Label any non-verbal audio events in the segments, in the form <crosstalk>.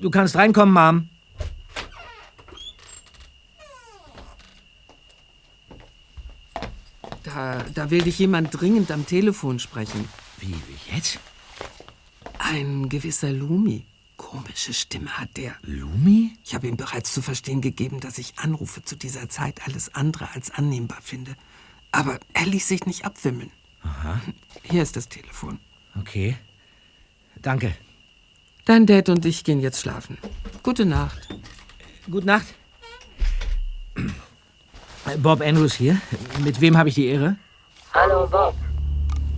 Du kannst reinkommen, Mom. Da, da will dich jemand dringend am Telefon sprechen. Wie, wie jetzt? Ein gewisser Lumi. Komische Stimme hat der. Lumi? Ich habe ihm bereits zu verstehen gegeben, dass ich Anrufe zu dieser Zeit alles andere als annehmbar finde. Aber er ließ sich nicht abwimmeln. Aha. Hier ist das Telefon. Okay. Danke. Dein Dad und ich gehen jetzt schlafen. Gute Nacht. Gute Nacht. Bob Andrews hier. Mit wem habe ich die Ehre? Hallo Bob.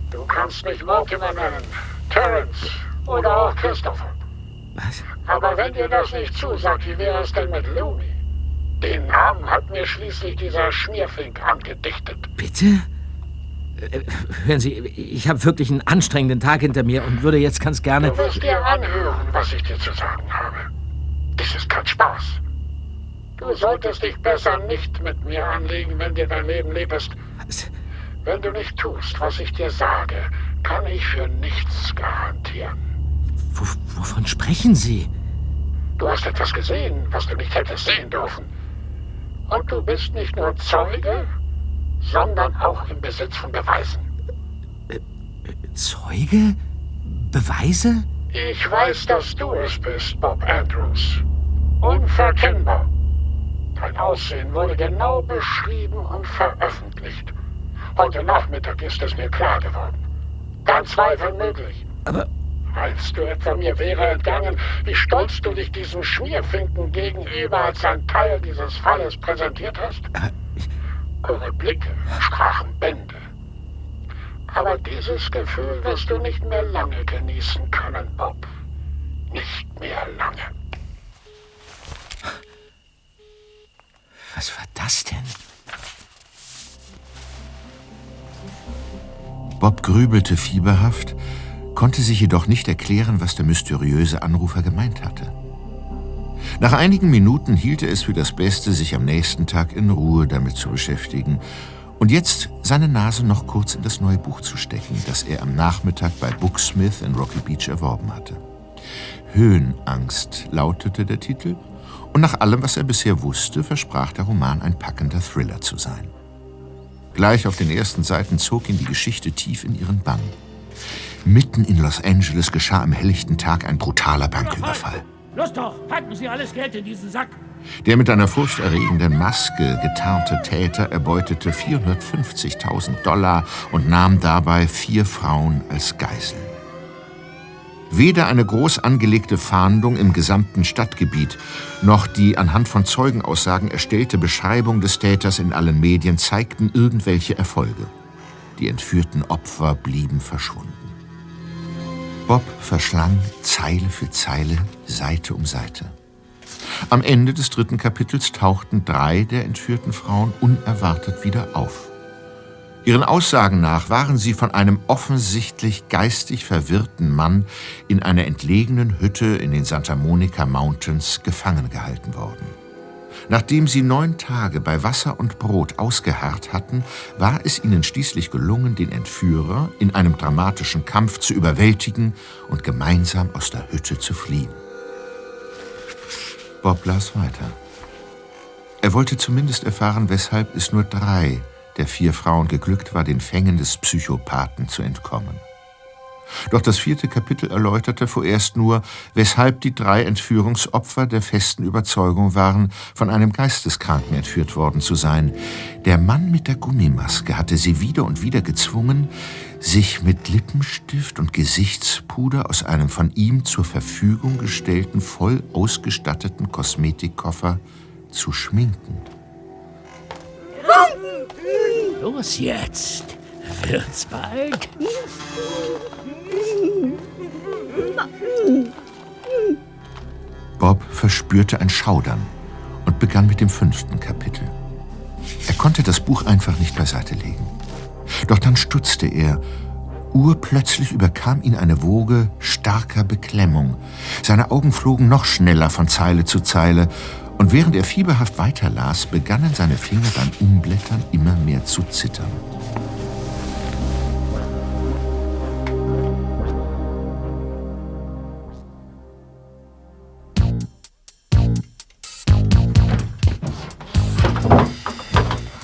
Du kannst mich Mortimer nennen. Terence oder auch Christopher. Was? Aber wenn dir das nicht zusagt, wie wäre es denn mit Lumi? Den Namen hat mir schließlich dieser Schmierfink angedichtet. Bitte? Äh, hören Sie, ich habe wirklich einen anstrengenden Tag hinter mir und würde jetzt ganz gerne. Du wirst dir anhören, was ich dir zu sagen habe. Das ist kein Spaß. Du solltest dich besser nicht mit mir anlegen, wenn dir dein Leben lieb ist. Was? Wenn du nicht tust, was ich dir sage, kann ich für nichts garantieren. W wovon sprechen Sie? Du hast etwas gesehen, was du nicht hättest sehen dürfen. Und du bist nicht nur Zeuge, sondern auch im Besitz von Beweisen. Zeuge? Beweise? Ich weiß, dass du es bist, Bob Andrews. Unverkennbar. Dein Aussehen wurde genau beschrieben und veröffentlicht. Heute Nachmittag ist es mir klar geworden. Kein Zweifel möglich. Aber Meinst du etwa, mir wäre entgangen, wie stolz du dich diesem Schmierfinken gegenüber als ein Teil dieses Falles präsentiert hast? aber ich, Eure Blicke sprachen Bände. Aber dieses Gefühl wirst du nicht mehr lange genießen können, Bob. Nicht mehr lange. was war das denn? Bob grübelte fieberhaft, konnte sich jedoch nicht erklären, was der mysteriöse Anrufer gemeint hatte. Nach einigen Minuten hielt er es für das Beste, sich am nächsten Tag in Ruhe damit zu beschäftigen und jetzt seine Nase noch kurz in das neue Buch zu stecken, das er am Nachmittag bei Booksmith in Rocky Beach erworben hatte. Höhenangst lautete der Titel, und nach allem, was er bisher wusste, versprach der Roman ein packender Thriller zu sein. Gleich auf den ersten Seiten zog ihn die Geschichte tief in ihren Bann. Mitten in Los Angeles geschah am helllichten Tag ein brutaler Banküberfall. Los doch, packen Sie alles Geld in diesen Sack. Der mit einer furchterregenden Maske getarnte Täter erbeutete 450.000 Dollar und nahm dabei vier Frauen als Geiseln. Weder eine groß angelegte Fahndung im gesamten Stadtgebiet noch die anhand von Zeugenaussagen erstellte Beschreibung des Täters in allen Medien zeigten irgendwelche Erfolge. Die entführten Opfer blieben verschwunden. Bob verschlang Zeile für Zeile, Seite um Seite. Am Ende des dritten Kapitels tauchten drei der entführten Frauen unerwartet wieder auf. Ihren Aussagen nach waren sie von einem offensichtlich geistig verwirrten Mann in einer entlegenen Hütte in den Santa Monica Mountains gefangen gehalten worden. Nachdem sie neun Tage bei Wasser und Brot ausgeharrt hatten, war es ihnen schließlich gelungen, den Entführer in einem dramatischen Kampf zu überwältigen und gemeinsam aus der Hütte zu fliehen. Bob las weiter. Er wollte zumindest erfahren, weshalb es nur drei der vier Frauen geglückt war, den Fängen des Psychopathen zu entkommen. Doch das vierte Kapitel erläuterte vorerst nur, weshalb die drei Entführungsopfer der festen Überzeugung waren, von einem Geisteskranken entführt worden zu sein. Der Mann mit der Gummimaske hatte sie wieder und wieder gezwungen, sich mit Lippenstift und Gesichtspuder aus einem von ihm zur Verfügung gestellten, voll ausgestatteten Kosmetikkoffer zu schminken. Los jetzt. Wird's bald? Bob verspürte ein Schaudern und begann mit dem fünften Kapitel. Er konnte das Buch einfach nicht beiseite legen. Doch dann stutzte er. Urplötzlich überkam ihn eine Woge starker Beklemmung. Seine Augen flogen noch schneller von Zeile zu Zeile, und während er fieberhaft weiterlas, begannen seine Finger beim Umblättern immer mehr zu zittern.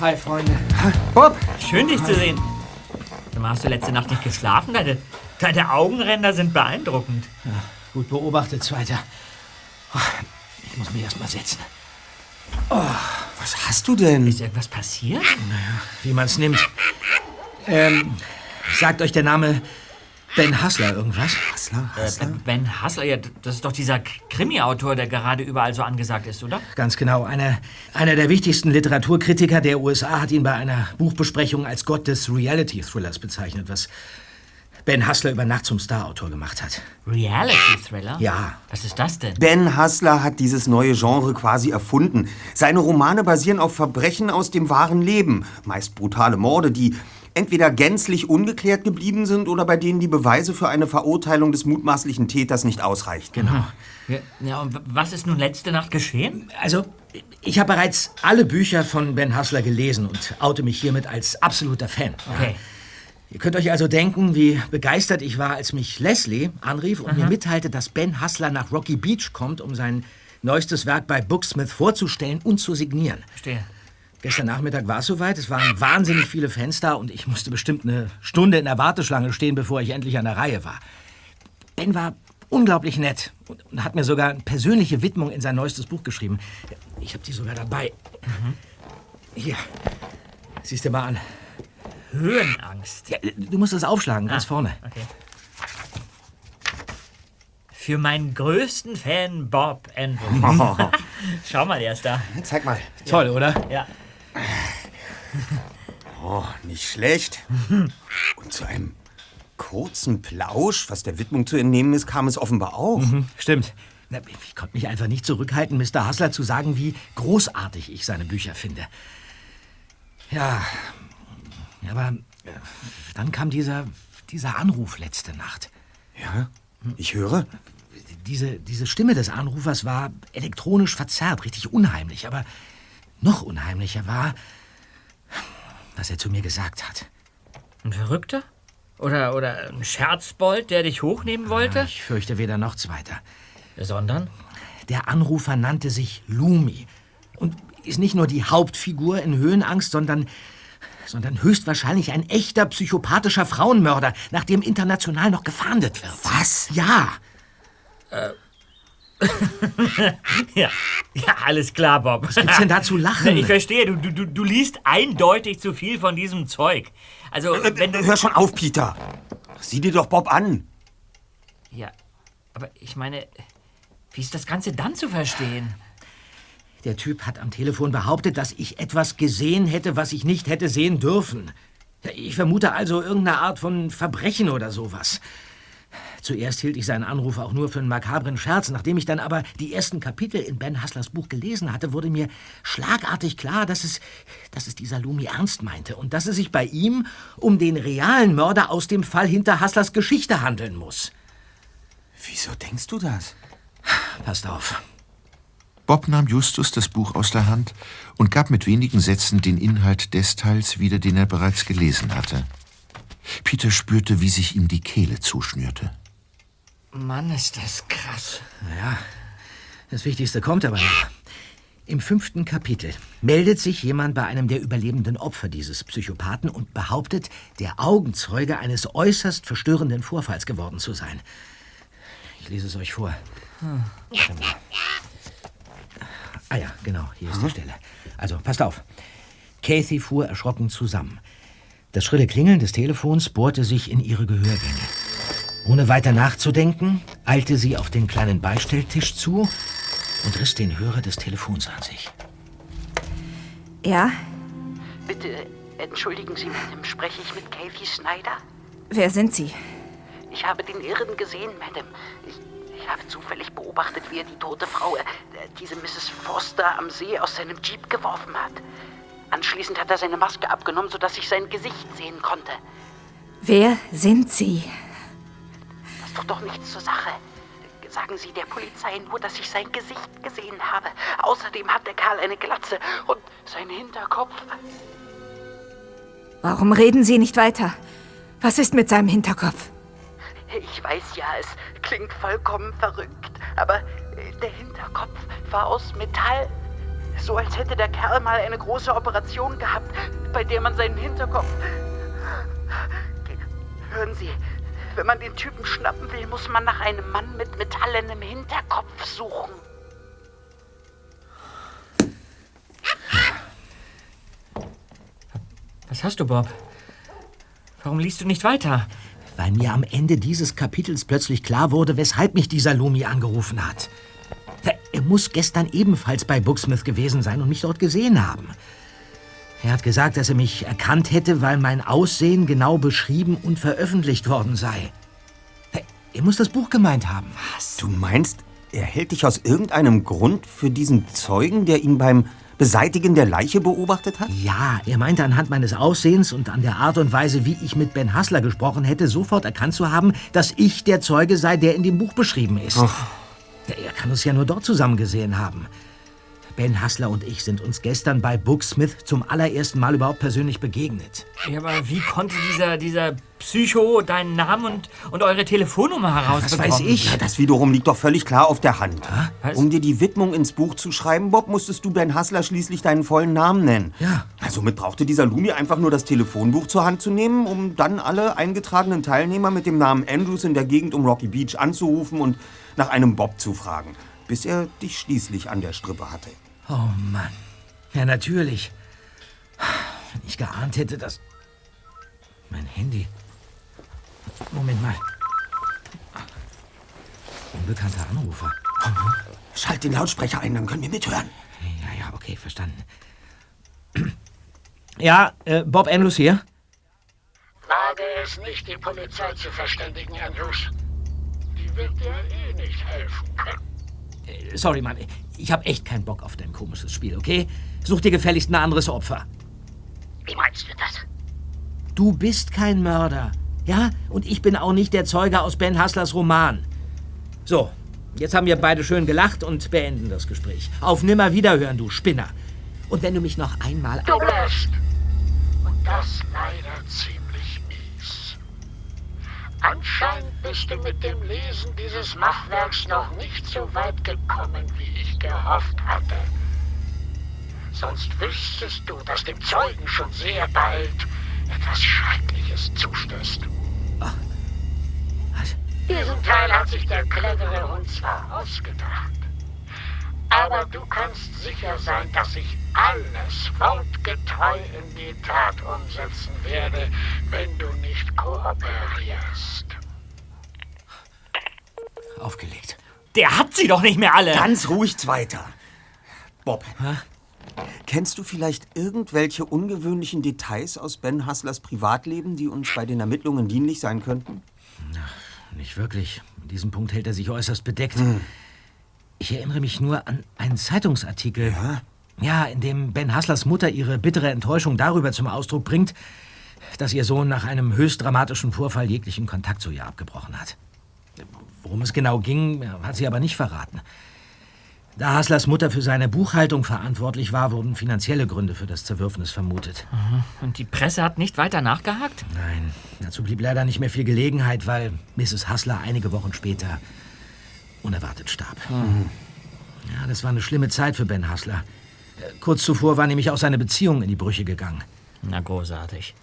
Hi, Freunde. Bob, schön dich zu sehen. Mal, Hast du letzte Nacht nicht geschlafen? Deine, deine Augenränder sind beeindruckend. Gut beobachtet, Zweiter. Oh, Ich muss mich erst mal setzen. Was hast du denn? Ist irgendwas passiert? Wie man's nimmt. Ähm, sagt euch der Name Ben Hassler irgendwas? Hassler, Äh, ben Hassler, ja, das ist doch dieser Krimi-Autor, der gerade überall so angesagt ist, oder? Ganz genau. Einer, einer der wichtigsten Literaturkritiker der USA hat ihn bei einer Buchbesprechung als Gott des Reality-Thrillers bezeichnet, was Ben Hassler über Nacht zum Star-Autor gemacht hat. Reality-Thriller? Ja. Was ist das denn? Ben Hassler hat dieses neue Genre quasi erfunden. Seine Romane basieren auf Verbrechen aus dem wahren Leben. Meist brutale Morde, die entweder gänzlich ungeklärt geblieben sind oder bei denen die Beweise für eine Verurteilung des mutmaßlichen Täters nicht ausreicht. Genau. Ja, ja, und was ist nun letzte Nacht geschehen? Also, ich habe bereits alle Bücher von Ben Hassler gelesen und oute mich hiermit als absoluter Fan. Okay. Ihr könnt euch also denken, wie begeistert ich war, als mich Leslie anrief und mir mitteilte, dass Ben Hassler nach Rocky Beach kommt, um sein neuestes Werk bei Booksmith vorzustellen und zu signieren. Verstehe. Gestern Nachmittag war es soweit. Es waren wahnsinnig viele Fans da und ich musste bestimmt eine Stunde in der Warteschlange stehen, bevor ich endlich an der Reihe war. Ben war unglaublich nett und, und hat mir sogar eine persönliche Widmung in sein neuestes Buch geschrieben. Ich habe die sogar dabei. Hier. Siehst du mal an. Höhenangst. Ja, du musst es aufschlagen, ganz Ah, vorne. Okay. Für meinen größten Fan Bob Andrews. <laughs> Schau mal, der ist da. Zeig mal. Toll, oder? Ja. Oh, nicht schlecht. Und zu einem kurzen Plausch, was der Widmung zu entnehmen ist, kam es offenbar auch. Hm, Stimmt. Na, Ich konnte mich einfach nicht zurückhalten, Mr. Hassler zu sagen, wie großartig ich seine Bücher finde. Ja, aber äh, dann kam dieser, dieser Anruf letzte Nacht. Ja, ich höre. Diese, diese Stimme des Anrufers war elektronisch verzerrt, richtig unheimlich. Aber noch unheimlicher war, was er zu mir gesagt hat. Ein Verrückter? Oder, oder ein Scherzbold, der dich hochnehmen wollte? Ich fürchte weder noch zweiter. Sondern? Der Anrufer nannte sich Lumi und ist nicht nur die Hauptfigur in Höhenangst, sondern, sondern höchstwahrscheinlich ein echter psychopathischer Frauenmörder, nach dem international noch gefahndet wird. Was? Ja. <laughs> Ja, ja, alles klar, Bob. Was gibt's denn da zu lachen? Ich verstehe, du, du, du- liest eindeutig zu viel von diesem Zeug. Also, wenn du... Hör schon auf, Peter. Sieh dir doch Bob an. Ja, aber ich meine, wie ist das Ganze dann zu verstehen? Der Typ hat am Telefon behauptet, dass ich etwas gesehen hätte, was ich nicht hätte sehen dürfen. Ich vermute also irgendeine Art von Verbrechen oder sowas. Zuerst hielt ich seinen Anruf auch nur für einen makabren Scherz. Nachdem ich dann aber die ersten Kapitel in Ben Hasslers Buch gelesen hatte, wurde mir schlagartig klar, dass es, dass es dieser Lumi ernst meinte und dass es sich bei ihm um den realen Mörder aus dem Fall hinter Hasslers Geschichte handeln muss. Wieso denkst du das? Passt auf. Bob nahm Justus das Buch aus der Hand und gab mit wenigen Sätzen den Inhalt des Teils wieder, den er bereits gelesen hatte. Peter spürte, wie sich ihm die Kehle zuschnürte. Mann, ist das krass. Naja, das Wichtigste kommt aber noch. Im fünften Kapitel meldet sich jemand bei einem der überlebenden Opfer dieses Psychopathen und behauptet, der Augenzeuge eines äußerst verstörenden Vorfalls geworden zu sein. Ich lese es euch vor. Mal. Ah ja, genau, hier ist die Stelle. Also, passt auf. Kathy fuhr erschrocken zusammen. Das schrille Klingeln des Telefons bohrte sich in ihre Gehörgänge. Ohne weiter nachzudenken, eilte sie auf den kleinen Beistelltisch zu und riss den Hörer des Telefons an sich. Ja, Bitte entschuldigen Sie, Madame, spreche ich mit Kathy Snyder? wer sind Sie? Ich habe den Irren gesehen, Madame. Ich, ich habe zufällig beobachtet, wie er die tote Frau, äh, diese Mrs. Foster, am See aus seinem Jeep geworfen hat. Anschließend hat er seine Maske abgenommen, sodass ich sein Gesicht sehen konnte. Wer sind Sie? Tut doch nichts zur Sache. Sagen Sie der Polizei nur, dass ich sein Gesicht gesehen habe. Außerdem hat der Kerl eine Glatze und sein Hinterkopf. Warum reden Sie nicht weiter? Was ist mit seinem Hinterkopf? Ich weiß ja, es klingt vollkommen verrückt, aber äh, der Hinterkopf war aus Metall. So als hätte der Kerl mal eine große Operation gehabt, bei der man seinen Hinterkopf. Hören Sie, wenn man den Typen schnappen will, muss man nach einem Mann mit metallenem Hinterkopf suchen. Was hast du, Bob? Warum liest du nicht weiter? Weil mir am Ende dieses Kapitels plötzlich klar wurde, weshalb mich dieser Lumi angerufen hat. Er muss gestern ebenfalls bei Booksmith gewesen sein und mich dort gesehen haben. Er hat gesagt, dass er mich erkannt hätte, weil mein Aussehen genau beschrieben und veröffentlicht worden sei. Er muss das Buch gemeint haben. Was? Du meinst, er hält dich aus irgendeinem Grund für diesen Zeugen, der ihn beim Beseitigen der Leiche beobachtet hat? Ja, er meinte anhand meines Aussehens und an der Art und Weise, wie ich mit Ben Hassler gesprochen hätte, sofort erkannt zu haben, dass ich der Zeuge sei, der in dem Buch beschrieben ist. Ach. Er kann uns ja nur dort zusammen gesehen haben. Ben Hassler und ich sind uns gestern bei Booksmith zum allerersten Mal überhaupt persönlich begegnet. Ja, aber wie konnte dieser, dieser Psycho deinen Namen und, und eure Telefonnummer herausbekommen? Das weiß ich. Ja, das wiederum liegt doch völlig klar auf der Hand. Was? Um dir die Widmung ins Buch zu schreiben, Bob, musstest du Ben Hassler schließlich deinen vollen Namen nennen. Ja. Also somit brauchte dieser Lumi einfach nur das Telefonbuch zur Hand zu nehmen, um dann alle eingetragenen Teilnehmer mit dem Namen Andrews in der Gegend um Rocky Beach anzurufen und nach einem Bob zu fragen, bis er dich schließlich an der Strippe hatte. Oh Mann. Ja, natürlich. Wenn ich geahnt hätte, dass... Mein Handy. Moment mal. Unbekannter Anrufer. Schalt den Lautsprecher ein, dann können wir mithören. Ja, ja, okay, verstanden. Ja, äh, Bob Andrews hier. Wage es nicht, die Polizei zu verständigen, Andrews. Die wird dir eh nicht helfen können. Äh, Sorry, Mann. Ich hab echt keinen Bock auf dein komisches Spiel, okay? Such dir gefälligst ein anderes Opfer. Wie meinst du das? Du bist kein Mörder. Ja? Und ich bin auch nicht der Zeuge aus Ben Hasslers Roman. So, jetzt haben wir beide schön gelacht und beenden das Gespräch. Auf nimmer wiederhören, du Spinner. Und wenn du mich noch einmal... Du bläst. Und das leider mies. Anscheinend bist du mit dem Lesen dieses Machwerks noch nicht so weit gekommen, wie ich gehofft hatte. Sonst wüsstest du, dass dem Zeugen schon sehr bald etwas Schreckliches zustößt. Was? Diesen Teil hat sich der clevere Hund zwar ausgedacht, aber du kannst sicher sein, dass ich alles wortgetreu in die Tat umsetzen werde, wenn du nicht kooperierst. Aufgelegt. Der hat sie doch nicht mehr alle! Ganz ruhig weiter. Bob, kennst du vielleicht irgendwelche ungewöhnlichen Details aus Ben Hasslers Privatleben, die uns bei den Ermittlungen dienlich sein könnten? Nicht wirklich. In diesem Punkt hält er sich äußerst bedeckt. Ich erinnere mich nur an einen Zeitungsartikel. Ja? Ja, in dem Ben Hasslers Mutter ihre bittere Enttäuschung darüber zum Ausdruck bringt, dass ihr Sohn nach einem höchst dramatischen Vorfall jeglichen Kontakt zu ihr abgebrochen hat. Worum es genau ging, hat sie aber nicht verraten. Da Hasslers Mutter für seine Buchhaltung verantwortlich war, wurden finanzielle Gründe für das Zerwürfnis vermutet. Und die Presse hat nicht weiter nachgehakt? Nein, dazu blieb leider nicht mehr viel Gelegenheit, weil Mrs. Hassler einige Wochen später unerwartet starb. Ja, das war eine schlimme Zeit für Ben Hassler. Kurz zuvor war nämlich auch seine Beziehung in die Brüche gegangen. Na, großartig.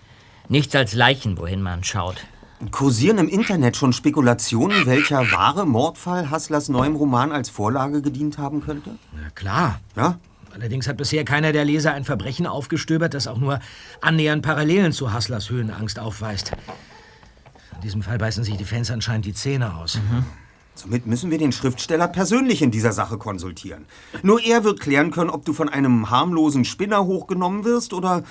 Nichts als Leichen, wohin man schaut. Kursieren im Internet schon Spekulationen, welcher wahre Mordfall Hasslers neuem Roman als Vorlage gedient haben könnte? Na klar. Ja? Allerdings hat bisher keiner der Leser ein Verbrechen aufgestöbert, das auch nur annähernd Parallelen zu Hasslers Höhenangst aufweist. In diesem Fall beißen sich die Fans anscheinend die Zähne aus. Somit müssen wir den Schriftsteller persönlich in dieser Sache konsultieren. Nur er wird klären können, ob du von einem harmlosen Spinner hochgenommen wirst oder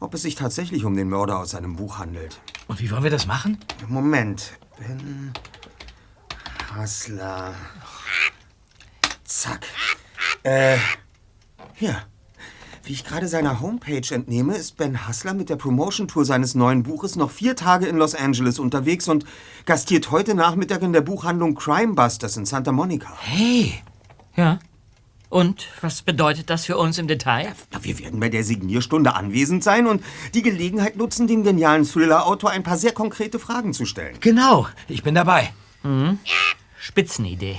ob es sich tatsächlich um den Mörder aus seinem Buch handelt. Und wie wollen wir das machen? Moment. Ben Hassler. Zack. Äh, hier. Wie ich gerade seiner Homepage entnehme, ist Ben Hassler mit der Promotion-Tour seines neuen Buches noch vier Tage in Los Angeles unterwegs und gastiert heute Nachmittag in der Buchhandlung Crime Busters in Santa Monica. Hey! Ja. Und was bedeutet das für uns im Detail? Na, wir werden bei der Signierstunde anwesend sein und die Gelegenheit nutzen, dem genialen Thriller-Autor ein paar sehr konkrete Fragen zu stellen. Genau, ich bin dabei. Spitzenidee.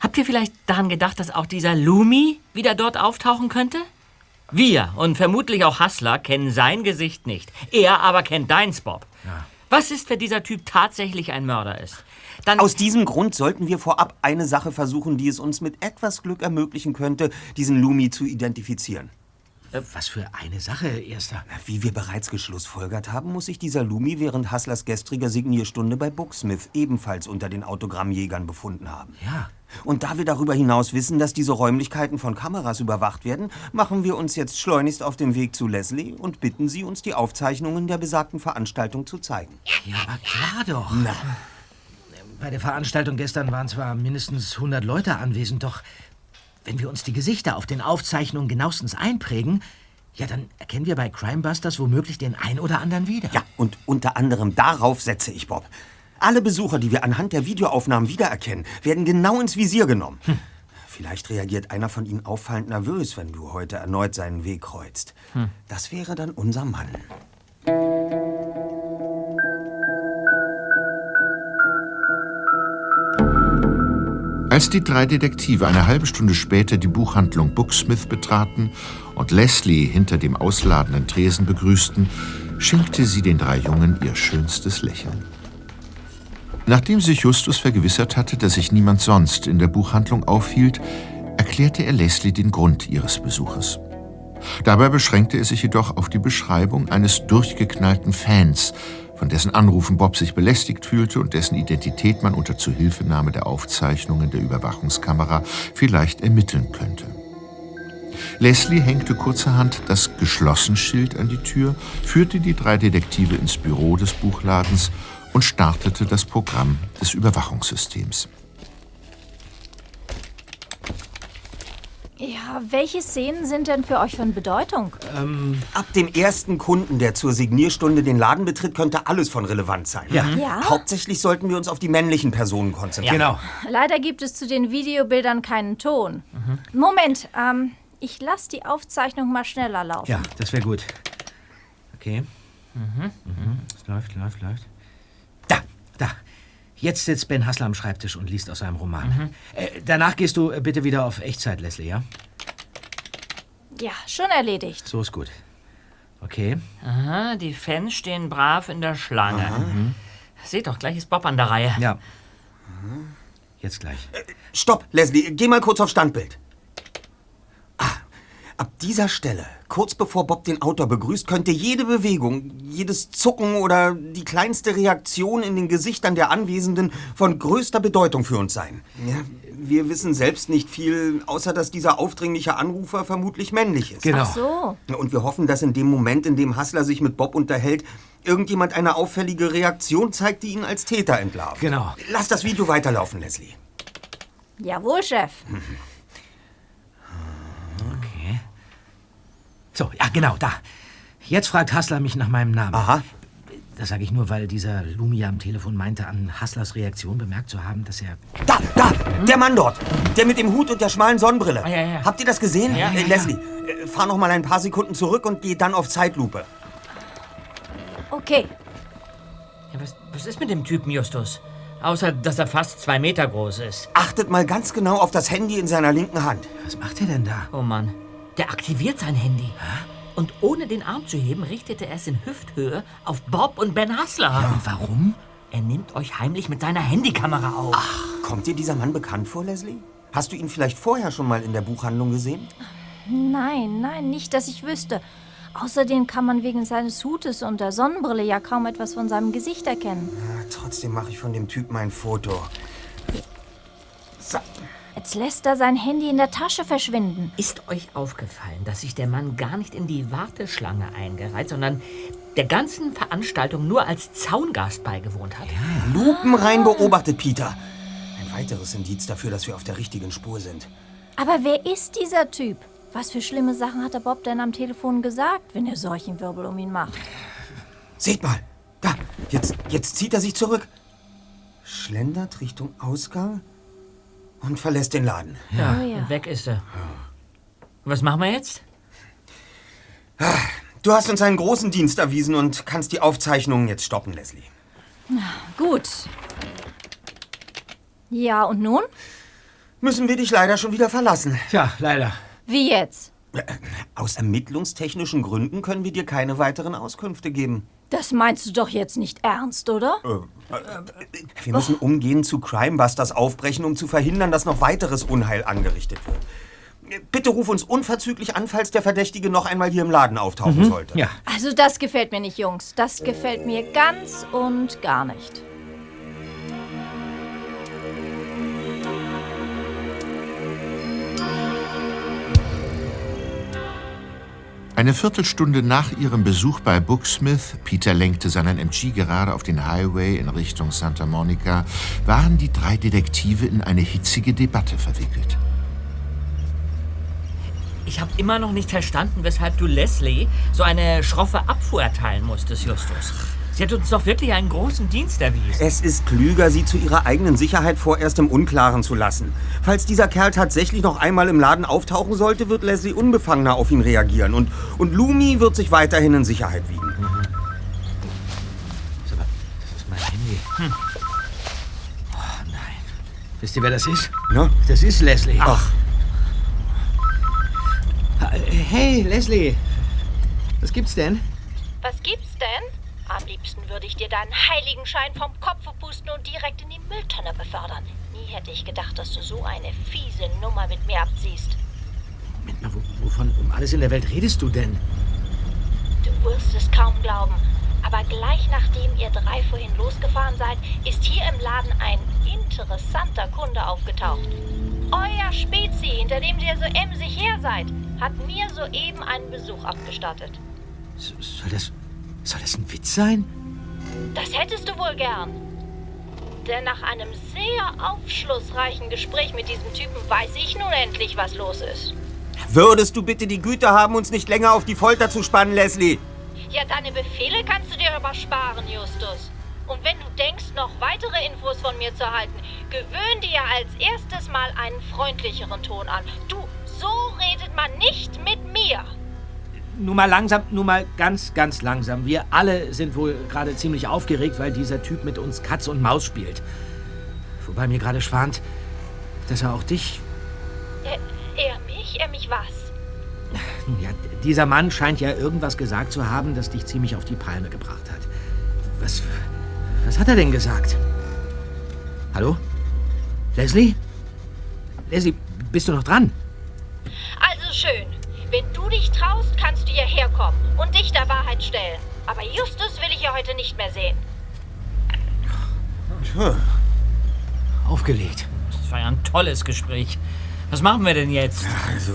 Habt ihr vielleicht daran gedacht, dass auch dieser Lumi wieder dort auftauchen könnte? Wir und vermutlich auch Hassler kennen sein Gesicht nicht. Er aber kennt deins, Bob. Was ist, wenn dieser Typ tatsächlich ein Mörder ist? Dann Aus diesem Grund sollten wir vorab eine Sache versuchen, die es uns mit etwas Glück ermöglichen könnte, diesen Lumi zu identifizieren. Was für eine Sache, Erster? Wie wir bereits geschlussfolgert haben, muss sich dieser Lumi während Hasslers gestriger Signierstunde bei Booksmith ebenfalls unter den Autogrammjägern befunden haben. Ja. Und da wir darüber hinaus wissen, dass diese Räumlichkeiten von Kameras überwacht werden, machen wir uns jetzt schleunigst auf den Weg zu Leslie und bitten sie, uns die Aufzeichnungen der besagten Veranstaltung zu zeigen. Ja, aber klar doch. Na, Bei der Veranstaltung gestern waren zwar mindestens 100 Leute anwesend, doch wenn wir uns die Gesichter auf den Aufzeichnungen genauestens einprägen, ja, dann erkennen wir bei Crimebusters womöglich den ein oder anderen wieder. ja, und unter anderem darauf setze ich Bob. Alle Besucher, die wir anhand der Videoaufnahmen wiedererkennen, werden genau ins Visier genommen. Vielleicht reagiert einer von ihnen auffallend nervös, wenn du heute erneut seinen Weg kreuzt. Das wäre dann unser Mann. Als die drei Detektive eine halbe Stunde später die Buchhandlung Booksmith betraten und Leslie hinter dem ausladenden Tresen begrüßten, schenkte sie den drei Jungen ihr schönstes Lächeln. Nachdem sich Justus vergewissert hatte, dass sich niemand sonst in der Buchhandlung aufhielt, erklärte er Leslie den Grund ihres Besuches. Dabei beschränkte er sich jedoch auf die Beschreibung eines durchgeknallten Fans, von dessen Anrufen Bob sich belästigt fühlte und dessen Identität man unter Zuhilfenahme der Aufzeichnungen der Überwachungskamera vielleicht ermitteln könnte. Leslie hängte kurzerhand das Geschlossen-Schild an die Tür, führte die drei Detektive ins Büro des Buchladens und startete das Programm des Überwachungssystems. Ja, welche Szenen sind denn für euch von Bedeutung? Ab dem ersten Kunden, der zur Signierstunde den Laden betritt, könnte alles von Relevanz sein. Ja. Ja? Hauptsächlich sollten wir uns auf die männlichen Personen konzentrieren. Genau. Leider gibt es zu den Videobildern keinen Ton. Moment, ähm, ich lasse die Aufzeichnung mal schneller laufen. Ja, das wäre gut. Okay. Mhm. Es läuft, läuft, läuft. Da, da. Jetzt sitzt Ben Hassler am Schreibtisch und liest aus seinem Roman. Äh, danach gehst du äh, bitte wieder auf Echtzeit, Leslie, ja? Ja, schon erledigt. So ist gut. Okay. Aha, die Fans stehen brav in der Schlange. Seht doch, gleich ist Bob an der Reihe. Ja. Jetzt gleich. Stopp, Leslie, geh mal kurz auf Standbild. Ab dieser Stelle, kurz bevor Bob den Autor begrüßt, könnte jede Bewegung, jedes Zucken oder die kleinste Reaktion in den Gesichtern der Anwesenden von größter Bedeutung für uns sein. Ja, wir wissen selbst nicht viel, außer dass dieser aufdringliche Anrufer vermutlich männlich ist. Genau. Ach so. Und wir hoffen, dass in dem Moment, in dem Hassler sich mit Bob unterhält, irgendjemand eine auffällige Reaktion zeigt, die ihn als Täter entlarvt. Genau. Lass das Video weiterlaufen, Leslie. Jawohl, Chef. <laughs> So, ja, genau, da. Jetzt fragt Hassler mich nach meinem Namen. Aha. Das sage ich nur, weil dieser Lumia am Telefon meinte, an Hasslers Reaktion bemerkt zu haben, dass er. Da, da, der Mann dort. Der mit dem Hut und der schmalen Sonnenbrille. Ah, ja, ja. Habt ihr das gesehen? Ja, äh, ja, Leslie, äh, fahr noch mal ein paar Sekunden zurück und geh dann auf Zeitlupe. Okay. Ja, was, was ist mit dem Typen, Justus? Außer, dass er fast zwei Meter groß ist. Achtet mal ganz genau auf das Handy in seiner linken Hand. Was macht er denn da? Oh Mann. Der aktiviert sein Handy. Und ohne den Arm zu heben, richtete er es in Hüfthöhe auf Bob und Ben Hassler. Und warum? Er nimmt euch heimlich mit seiner Handykamera auf. Kommt dir dieser Mann bekannt vor, Leslie? Hast du ihn vielleicht vorher schon mal in der Buchhandlung gesehen? Nein, nein, nicht, dass ich wüsste. Außerdem kann man wegen seines Hutes und der Sonnenbrille ja kaum etwas von seinem Gesicht erkennen. Ja, trotzdem mache ich von dem Typen ein Foto. So, Jetzt lässt er sein Handy in der Tasche verschwinden. Ist euch aufgefallen, dass sich der Mann gar nicht in die Warteschlange eingereiht, sondern der ganzen Veranstaltung nur als Zaungast beigewohnt hat? lupenrein beobachtet, Peter. Ein weiteres Indiz dafür, dass wir auf der richtigen Spur sind. Aber wer ist dieser Typ? Was für schlimme Sachen hat der Bob denn am Telefon gesagt, wenn er solchen Wirbel um ihn macht? Seht mal, da, jetzt, jetzt zieht er sich zurück. Schlendert Richtung Ausgang und verlässt den Laden. Ja, Oh ja. weg ist er. Was machen wir jetzt? Du hast uns einen großen Dienst erwiesen und kannst die Aufzeichnungen jetzt stoppen, Leslie. Gut. Ja, und nun? müssen wir dich leider schon wieder verlassen. Tja, leider. Wie jetzt? Aus ermittlungstechnischen Gründen können wir dir keine weiteren Auskünfte geben. Das meinst du doch jetzt nicht ernst, oder? Wir müssen umgehend zu Crimebusters aufbrechen, um zu verhindern, dass noch weiteres Unheil angerichtet wird. Bitte ruf uns unverzüglich an, falls der Verdächtige noch einmal hier im Laden auftauchen sollte. Ja. Also das gefällt mir nicht, Jungs. Das gefällt mir ganz und gar nicht. Eine Viertelstunde nach ihrem Besuch bei Booksmith, Peter lenkte seinen MG gerade auf den Highway in Richtung Santa Monica, waren die drei Detektive in eine hitzige Debatte verwickelt. Ich habe immer noch nicht verstanden, weshalb du Leslie so eine schroffe Abfuhr erteilen musstest, Justus. Sie hat uns doch wirklich einen großen Dienst erwiesen. Es ist klüger, sie zu ihrer eigenen Sicherheit vorerst im Unklaren zu lassen. Falls dieser Kerl tatsächlich noch einmal im Laden auftauchen sollte, wird Leslie unbefangener auf ihn reagieren. Und, und Lumi wird sich weiterhin in Sicherheit wiegen. Das ist mein Handy. Hm. Oh nein. Wisst ihr, wer das ist? Na? Das ist Leslie. Ach. Hey, Leslie. Was gibt's denn? Was gibt's denn? Am liebsten würde ich dir deinen Heiligenschein vom Kopf pusten und direkt in die Mülltonne befördern. Nie hätte ich gedacht, dass du so eine fiese Nummer mit mir abziehst. Moment mal, wo, wovon um alles in der Welt redest du denn? Du wirst es kaum glauben, aber gleich nachdem ihr drei vorhin losgefahren seid, ist hier im Laden ein interessanter Kunde aufgetaucht. Euer Spezi, hinter dem ihr so emsig her seid, hat mir soeben einen Besuch abgestattet. Soll das. Soll das ein Witz sein? Das hättest du wohl gern. Denn nach einem sehr aufschlussreichen Gespräch mit diesem Typen weiß ich nun endlich, was los ist. Würdest du bitte die Güte haben, uns nicht länger auf die Folter zu spannen, Leslie? Ja, deine Befehle kannst du dir aber sparen, Justus. Und wenn du denkst, noch weitere Infos von mir zu erhalten, gewöhn dir als erstes mal einen freundlicheren Ton an. Du, so redet man nicht mit mir. Nur mal langsam, nur mal ganz, ganz langsam. Wir alle sind wohl gerade ziemlich aufgeregt, weil dieser Typ mit uns Katz und Maus spielt. Wobei mir gerade schwant, dass er auch dich. Er, er mich? Er mich was? Nun ja, dieser Mann scheint ja irgendwas gesagt zu haben, das dich ziemlich auf die Palme gebracht hat. Was. Was hat er denn gesagt? Hallo? Leslie? Leslie, bist du noch dran? Also schön. Wenn du dich traust, kannst du hierher kommen und dich der Wahrheit stellen. Aber Justus will ich hier heute nicht mehr sehen. Aufgelegt. Das war ja ein tolles Gespräch. Was machen wir denn jetzt? Also,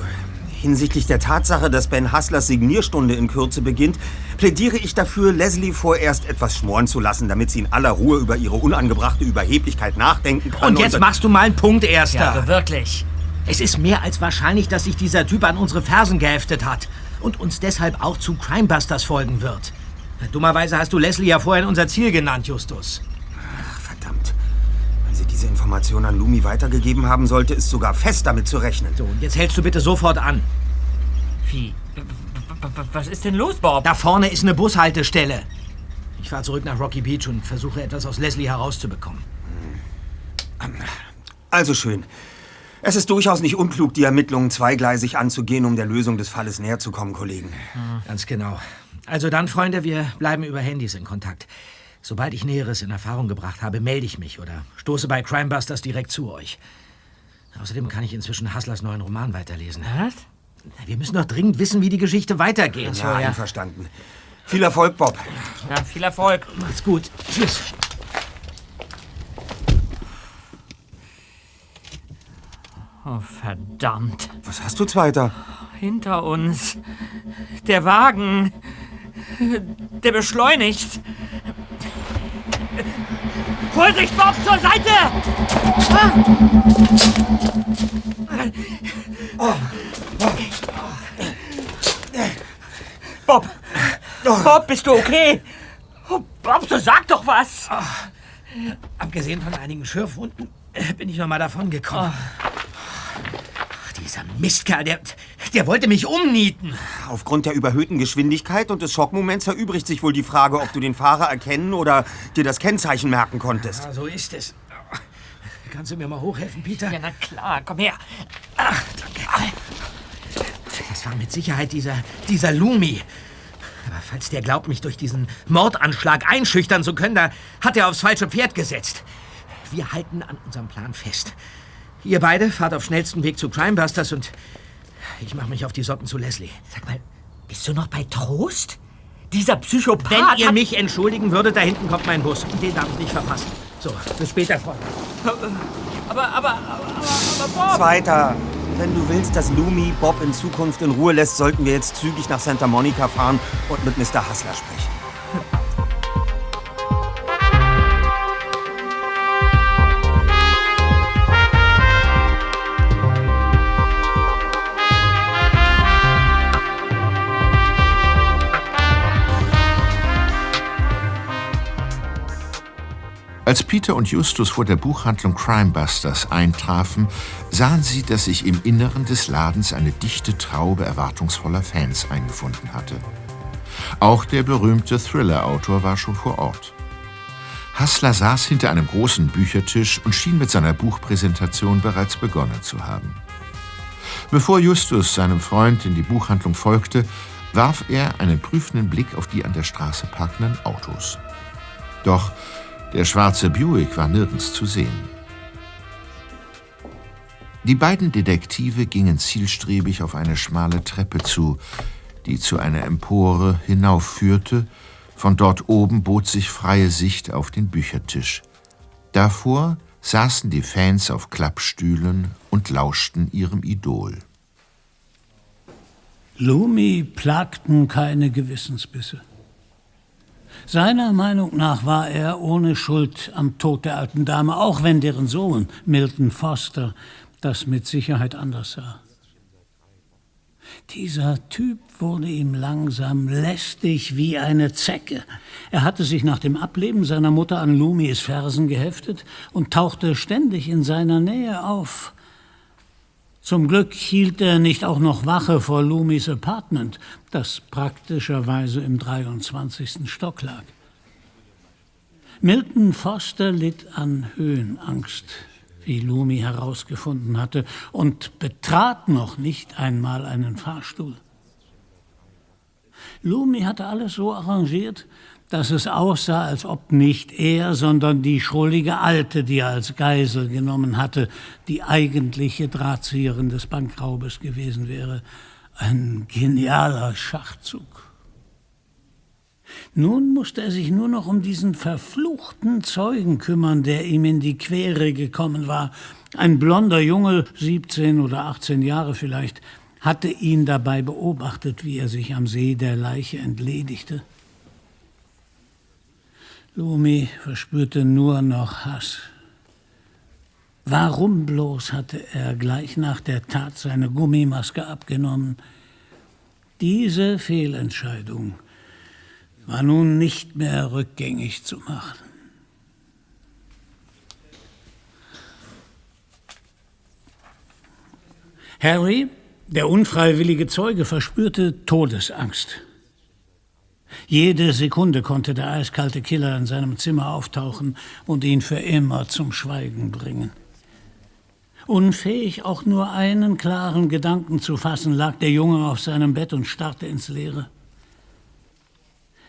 hinsichtlich der Tatsache, dass Ben Hasslers Signierstunde in Kürze beginnt, plädiere ich dafür, Leslie vorerst etwas schmoren zu lassen, damit sie in aller Ruhe über ihre unangebrachte Überheblichkeit nachdenken kann. Und jetzt machst du mal einen Punkt, Erster. Ja, wirklich. Es ist mehr als wahrscheinlich, dass sich dieser Typ an unsere Fersen geheftet hat und uns deshalb auch zu Crimebusters folgen wird. Dummerweise hast du Leslie ja vorhin unser Ziel genannt, Justus. Ach, verdammt. Wenn sie diese Information an Lumi weitergegeben haben sollte, ist sogar fest damit zu rechnen. So, und jetzt hältst du bitte sofort an. Wie? Was ist denn los, Bob? Da vorne ist eine Bushaltestelle. Ich fahre zurück nach Rocky Beach und versuche etwas aus Leslie herauszubekommen. Also schön. Es ist durchaus nicht unklug, die Ermittlungen zweigleisig anzugehen, um der Lösung des Falles näher zu kommen, Kollegen. Ganz genau. Also dann, Freunde, wir bleiben über Handys in Kontakt. Sobald ich Näheres in Erfahrung gebracht habe, melde ich mich oder stoße bei Crimebusters direkt zu euch. Außerdem kann ich inzwischen Hustlers neuen Roman weiterlesen. Was? Wir müssen doch dringend wissen, wie die Geschichte weitergeht. Ja, einverstanden. Viel Erfolg, Bob. Ja, viel Erfolg. Macht's gut. Tschüss. Oh, verdammt. Was hast du, Zweiter? Hinter uns. Der Wagen. Der beschleunigt. Vorsicht, Bob, zur Seite! Bob! Bob, bist du okay? Oh, Bob, so sag doch was! Abgesehen von einigen Schürfwunden äh, bin ich noch mal davon gekommen. Ach, dieser Mistkerl, der, der wollte mich umnieten. Aufgrund der überhöhten Geschwindigkeit und des Schockmoments erübrigt sich wohl die Frage, ob du den Fahrer erkennen oder dir das Kennzeichen merken konntest. Ja, so ist es. Kannst du mir mal hochhelfen, Peter? Ja, na klar, komm her. Ach, danke. Das war mit Sicherheit dieser, dieser Lumi. Aber falls der glaubt, mich durch diesen Mordanschlag einschüchtern zu können, da hat er aufs falsche Pferd gesetzt. Wir halten an unserem Plan fest. Ihr beide fahrt auf schnellstem Weg zu Crimebusters und ich mache mich auf die Socken zu Leslie. Sag mal, bist du noch bei Trost? Dieser Psychopath Wenn ihr hat- mich entschuldigen würdet, da hinten kommt mein Bus. Den darf ich nicht verpassen. So, bis später, Freunde. Aber, aber, aber, aber, Bob! Zweiter, wenn du willst, dass Lumi Bob in Zukunft in Ruhe lässt, sollten wir jetzt zügig nach Santa Monica fahren und mit Mr. Hassler sprechen. Als Peter und Justus vor der Buchhandlung Crimebusters eintrafen, sahen sie, dass sich im Inneren des Ladens eine dichte Traube erwartungsvoller Fans eingefunden hatte. Auch der berühmte Thriller-Autor war schon vor Ort. Hassler saß hinter einem großen Büchertisch und schien mit seiner Buchpräsentation bereits begonnen zu haben. Bevor Justus seinem Freund in die Buchhandlung folgte, warf er einen prüfenden Blick auf die an der Straße parkenden Autos. Doch der schwarze Buick war nirgends zu sehen. Die beiden Detektive gingen zielstrebig auf eine schmale Treppe zu, die zu einer Empore hinaufführte. Von dort oben bot sich freie Sicht auf den Büchertisch. Davor saßen die Fans auf Klappstühlen und lauschten ihrem Idol. Lumi plagten keine Gewissensbisse. Seiner Meinung nach war er ohne Schuld am Tod der alten Dame, auch wenn deren Sohn, Milton Foster, das mit Sicherheit anders sah. Dieser Typ wurde ihm langsam lästig wie eine Zecke. Er hatte sich nach dem Ableben seiner Mutter an Lumis Fersen geheftet und tauchte ständig in seiner Nähe auf. Zum Glück hielt er nicht auch noch Wache vor Lumis Apartment, das praktischerweise im 23. Stock lag. Milton Foster litt an Höhenangst, wie Lumi herausgefunden hatte, und betrat noch nicht einmal einen Fahrstuhl. Lumi hatte alles so arrangiert, dass es aussah, als ob nicht er, sondern die schrullige Alte, die er als Geisel genommen hatte, die eigentliche Drahtzieherin des Bankraubes gewesen wäre. Ein genialer Schachzug. Nun musste er sich nur noch um diesen verfluchten Zeugen kümmern, der ihm in die Quere gekommen war. Ein blonder Junge, 17 oder 18 Jahre vielleicht, hatte ihn dabei beobachtet, wie er sich am See der Leiche entledigte. Lumi verspürte nur noch Hass. Warum bloß hatte er gleich nach der Tat seine Gummimaske abgenommen? Diese Fehlentscheidung war nun nicht mehr rückgängig zu machen. Harry, der unfreiwillige Zeuge, verspürte Todesangst. Jede Sekunde konnte der eiskalte Killer in seinem Zimmer auftauchen und ihn für immer zum Schweigen bringen. Unfähig, auch nur einen klaren Gedanken zu fassen, lag der Junge auf seinem Bett und starrte ins Leere.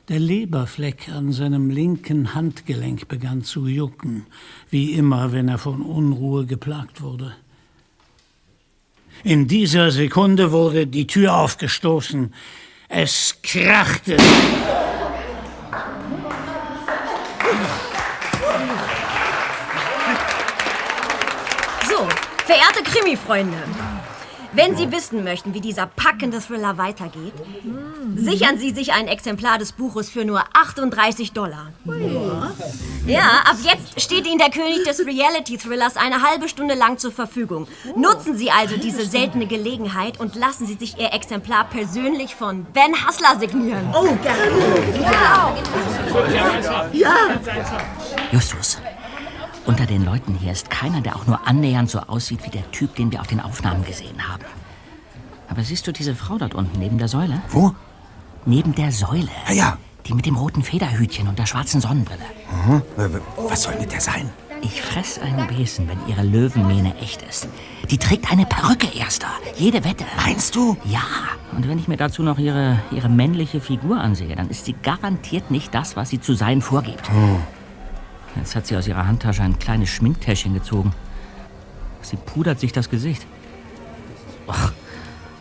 Der Leberfleck an seinem linken Handgelenk begann zu jucken, wie immer, wenn er von Unruhe geplagt wurde. In dieser Sekunde wurde die Tür aufgestoßen. Es krachte. So, verehrte Krimi-Freunde, wenn Sie wissen möchten, wie dieser packende Thriller weitergeht, sichern Sie sich ein Exemplar des Buches für nur 38 Dollar. Ja, ab jetzt steht Ihnen der König des Reality-Thrillers eine halbe Stunde lang zur Verfügung. Nutzen Sie also diese seltene Gelegenheit und lassen Sie sich Ihr Exemplar persönlich von Ben Hassler signieren. Oh, gerne. Ja. Ja. Justus, unter den Leuten hier ist keiner, der auch nur annähernd so aussieht wie der Typ, den wir auf den Aufnahmen gesehen haben. Aber siehst du diese Frau dort unten neben der Säule? Wo? Neben der Säule. Ja, ja. Die mit dem roten Federhütchen und der schwarzen Sonnenbrille. Mhm. Was soll mit der sein? Ich fress einen Besen, wenn ihre Löwenmähne echt ist. Die trägt eine Perücke, Erster. Jede Wette. Meinst du? Ja. Und wenn ich mir dazu noch ihre, ihre männliche Figur ansehe, dann ist sie garantiert nicht das, was sie zu sein vorgibt. Oh. Jetzt hat sie aus ihrer Handtasche ein kleines Schminktäschchen gezogen. Sie pudert sich das Gesicht. Och,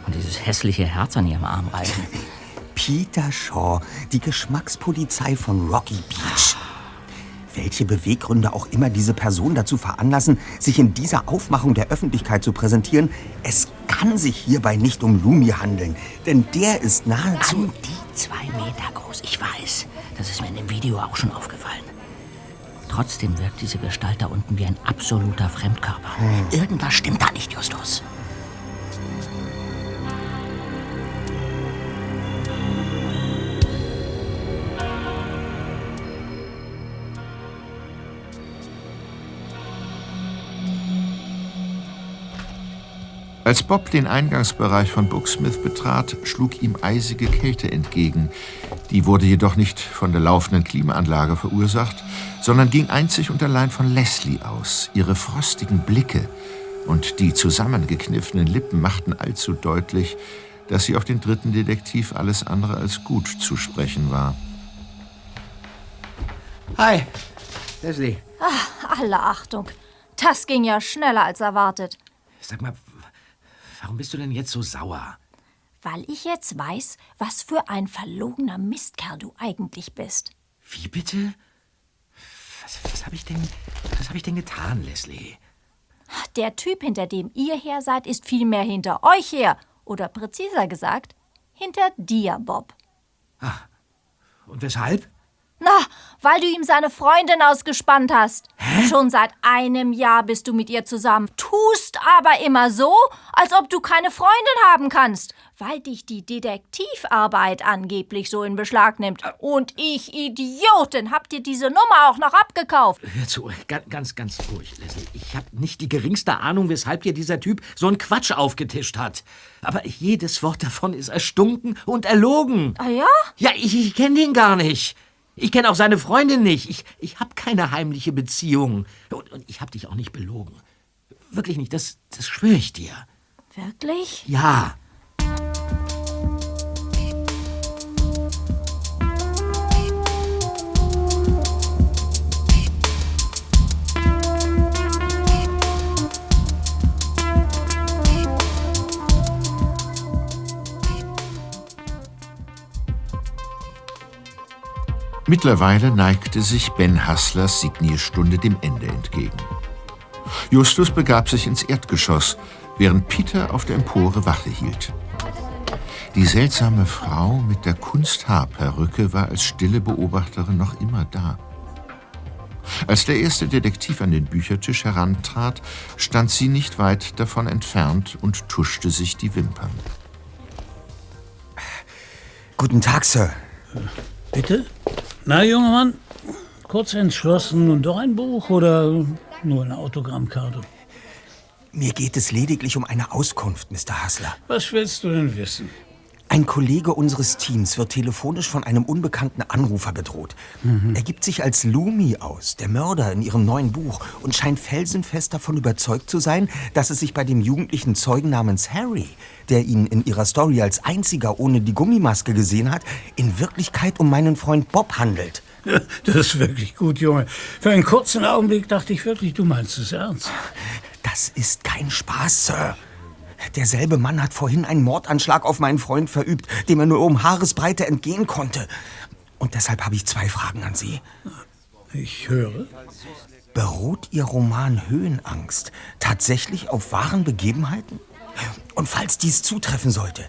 und dieses hässliche Herz an ihrem Arm reichen. <laughs> Peter Shaw, die Geschmackspolizei von Rocky Beach. Welche Beweggründe auch immer diese Person dazu veranlassen, sich in dieser Aufmachung der Öffentlichkeit zu präsentieren, es kann sich hierbei nicht um Lumi handeln, denn der ist nahezu... An die zwei Meter groß, ich weiß. Das ist mir in dem Video auch schon aufgefallen. Trotzdem wirkt diese Gestalt da unten wie ein absoluter Fremdkörper. Irgendwas stimmt da nicht, Justus. Als Bob den Eingangsbereich von Booksmith betrat, schlug ihm eisige Kälte entgegen. Die wurde jedoch nicht von der laufenden Klimaanlage verursacht, sondern ging einzig und allein von Leslie aus. Ihre frostigen Blicke und die zusammengekniffenen Lippen machten allzu deutlich, dass sie auf den dritten Detektiv alles andere als gut zu sprechen war. Hi, Leslie. Ach, alle Achtung. Das ging ja schneller als erwartet. Sag mal, warum bist du denn jetzt so sauer? Weil ich jetzt weiß, was für ein verlogener Mistkerl du eigentlich bist. Wie bitte? Was, was habe ich denn, was habe ich denn getan, Leslie? Der Typ, hinter dem ihr her seid, ist vielmehr hinter euch her. Oder präziser gesagt, hinter dir, Bob. Und weshalb? Na, weil du ihm seine Freundin ausgespannt hast. Schon seit einem Jahr bist du mit ihr zusammen. Tust aber immer so, als ob du keine Freundin haben kannst. Weil dich die Detektivarbeit angeblich so in Beschlag nimmt. Und ich, Idiotin, hab dir diese Nummer auch noch abgekauft. Hör zu, ganz, ganz, ruhig, Leslie. Ich habe nicht die geringste Ahnung, weshalb dir dieser Typ so einen Quatsch aufgetischt hat. Aber jedes Wort davon ist erstunken und erlogen. Ah ja? Ja, ich, ich kenne den gar nicht. Ich kenne auch seine Freundin nicht. Ich, ich habe keine heimliche Beziehung. Und, und ich habe dich auch nicht belogen. Wirklich nicht, das, das schwöre ich dir. Wirklich? Ja. Mittlerweile neigte sich Ben Hasslers Signierstunde dem Ende entgegen. Justus begab sich ins Erdgeschoss, während Peter auf der Empore Wache hielt. Die seltsame Frau mit der Kunsthaarperücke war als stille Beobachterin noch immer da. Als der erste Detektiv an den Büchertisch herantrat, stand sie nicht weit davon entfernt und tuschte sich die Wimpern. Guten Tag, Sir. Bitte? Na, junger Mann, kurz entschlossen und doch ein Buch oder nur eine Autogrammkarte? Mir geht es lediglich um eine Auskunft, Mr. Hassler. Was willst du denn wissen? Ein Kollege unseres Teams wird telefonisch von einem unbekannten Anrufer bedroht. Er gibt sich als Lumi aus, der Mörder in ihrem neuen Buch, und scheint felsenfest davon überzeugt zu sein, dass es sich bei dem jugendlichen Zeugen namens Harry, der ihn in ihrer Story als einziger ohne die Gummimaske gesehen hat, in Wirklichkeit um meinen Freund Bob handelt. Das ist wirklich gut, Junge. Für einen kurzen Augenblick dachte ich wirklich, du meinst es ernst. Das ist kein Spaß, Sir. Derselbe Mann hat vorhin einen Mordanschlag auf meinen Freund verübt, dem er nur um Haaresbreite entgehen konnte. Und deshalb habe ich zwei Fragen an Sie. Ich höre. Beruht Ihr Roman Höhenangst tatsächlich auf wahren Begebenheiten? Und falls dies zutreffen sollte,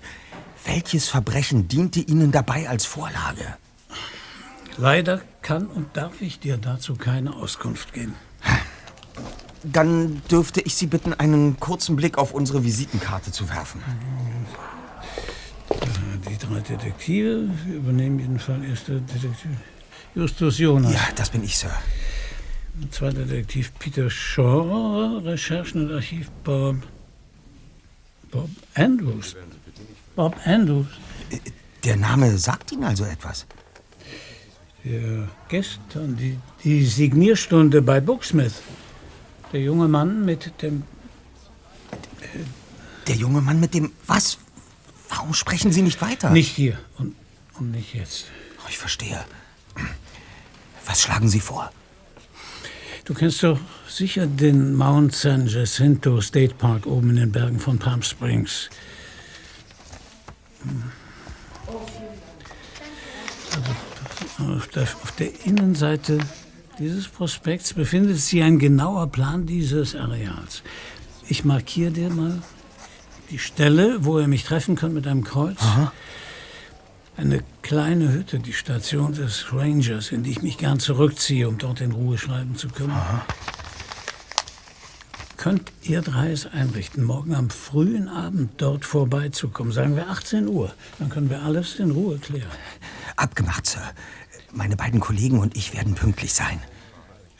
welches Verbrechen diente Ihnen dabei als Vorlage? Leider kann und darf ich dir dazu keine Auskunft geben. Dann dürfte ich Sie bitten, einen kurzen Blick auf unsere Visitenkarte zu werfen. Die drei Detektive übernehmen jeden Fall erster Detektiv Justus Jonas. Ja, das bin ich, Sir. Zweiter Detektiv Peter Shaw, Recherchen und Archiv Bob. Bob Andrews. Bob Andrews. Der Name sagt Ihnen also etwas. Ja, gestern, die, die Signierstunde bei Booksmith. Der junge Mann mit dem... Der junge Mann mit dem... Was? Warum sprechen Sie nicht weiter? Nicht hier und, und nicht jetzt. Ich verstehe. Was schlagen Sie vor? Du kennst doch sicher den Mount San Jacinto State Park oben in den Bergen von Palm Springs. Also, auf, der, auf der Innenseite dieses Prospekts befindet sich ein genauer Plan dieses Areals. Ich markiere dir mal die Stelle, wo ihr mich treffen könnt mit einem Kreuz. Aha. Eine kleine Hütte, die Station des Rangers, in die ich mich gern zurückziehe, um dort in Ruhe schreiben zu können. Aha. Könnt ihr drei es einrichten, morgen am frühen Abend dort vorbeizukommen? Sagen wir 18 Uhr. Dann können wir alles in Ruhe klären. Abgemacht, Sir. Meine beiden Kollegen und ich werden pünktlich sein.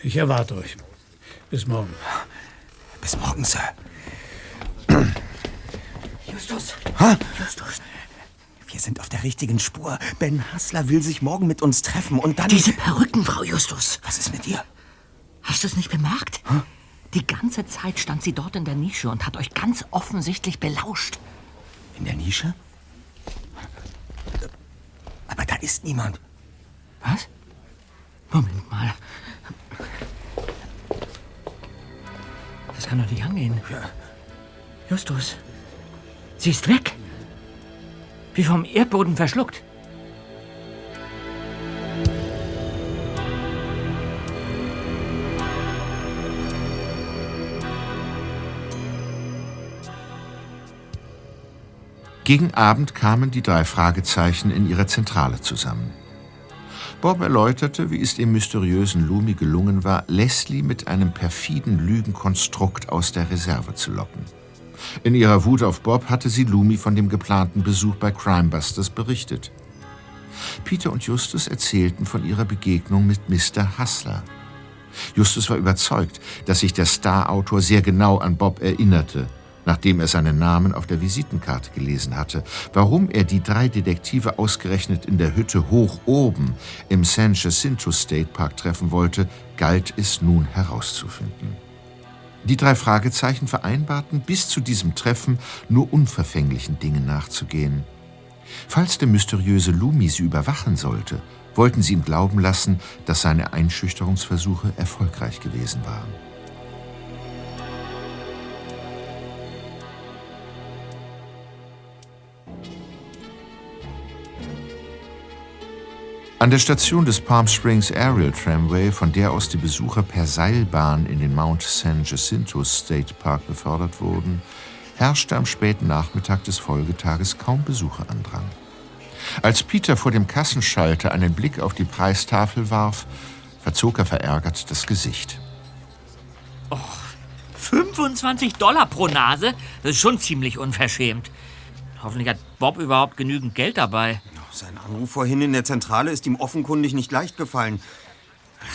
Ich erwarte euch. Bis morgen. Bis morgen, Sir. Justus! Ha? Justus! Wir sind auf der richtigen Spur. Ben Hassler will sich morgen mit uns treffen und dann... Diese Perücken, Frau Justus. Was ist mit ihr? Hast du es nicht bemerkt? Die ganze Zeit stand sie dort in der Nische und hat euch ganz offensichtlich belauscht. In der Nische? Aber da ist niemand. Was? Moment mal. Das kann doch nicht angehen. Justus, sie ist weg. Wie vom Erdboden verschluckt. Gegen Abend kamen die drei Fragezeichen in ihrer Zentrale zusammen. Bob erläuterte, wie es dem mysteriösen Lumi gelungen war, Leslie mit einem perfiden Lügenkonstrukt aus der Reserve zu locken. In ihrer Wut auf Bob hatte sie Lumi von dem geplanten Besuch bei Crimebusters berichtet. Peter und Justus erzählten von ihrer Begegnung mit Mr. Hassler. Justus war überzeugt, dass sich der Star-Autor sehr genau an Bob erinnerte, nachdem er seinen Namen auf der Visitenkarte gelesen hatte. Warum er die drei Detektive ausgerechnet in der Hütte hoch oben im San Jacinto State Park treffen wollte, galt es nun herauszufinden. Die drei Fragezeichen vereinbarten, bis zu diesem Treffen nur unverfänglichen Dingen nachzugehen. Falls der mysteriöse Lumi sie überwachen sollte, wollten sie ihm glauben lassen, dass seine Einschüchterungsversuche erfolgreich gewesen waren. An der Station des Palm Springs Aerial Tramway, von der aus die Besucher per Seilbahn in den Mount San Jacinto State Park befördert wurden, herrschte am späten Nachmittag des Folgetages kaum Besucherandrang. Als Peter vor dem Kassenschalter einen Blick auf die Preistafel warf, verzog er verärgert das Gesicht. 25 Dollar pro Nase? Das ist schon ziemlich unverschämt. Hoffentlich hat Bob überhaupt genügend Geld dabei. Sein Anruf vorhin in der Zentrale ist ihm offenkundig nicht leicht gefallen.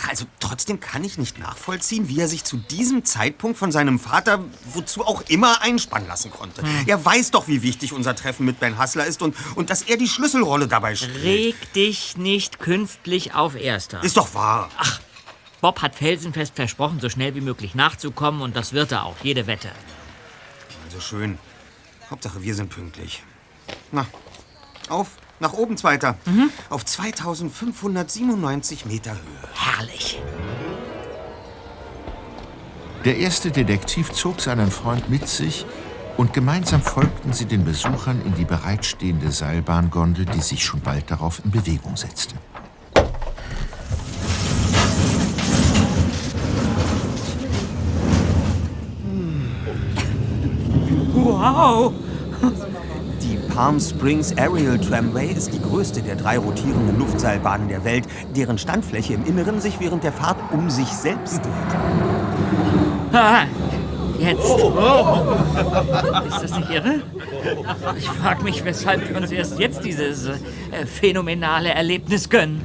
Also trotzdem kann ich nicht nachvollziehen, wie er sich zu diesem Zeitpunkt von seinem Vater wozu auch immer einspannen lassen konnte. Hm. Er weiß doch, wie wichtig unser Treffen mit Ben Hassler ist und, und dass er die Schlüsselrolle dabei spielt. Reg dich nicht künstlich auf Erster. Ist doch wahr. Ach, Bob hat felsenfest versprochen, so schnell wie möglich nachzukommen und das wird er auch, jede Wette. Also schön. Hauptsache, wir sind pünktlich. Na, auf, nach oben, Zweiter. Auf 2597 Meter Höhe. Herrlich. Der erste Detektiv zog seinen Freund mit sich und gemeinsam folgten sie den Besuchern in die bereitstehende Seilbahngondel, die sich schon bald darauf in Bewegung setzte. Wow. Palm Springs Aerial Tramway ist die größte der drei rotierenden Luftseilbahnen der Welt, deren Standfläche im Inneren sich während der Fahrt um sich selbst dreht. Ah, jetzt. Ist das nicht irre? Ich frage mich, weshalb wir uns erst jetzt dieses äh, phänomenale Erlebnis gönnen.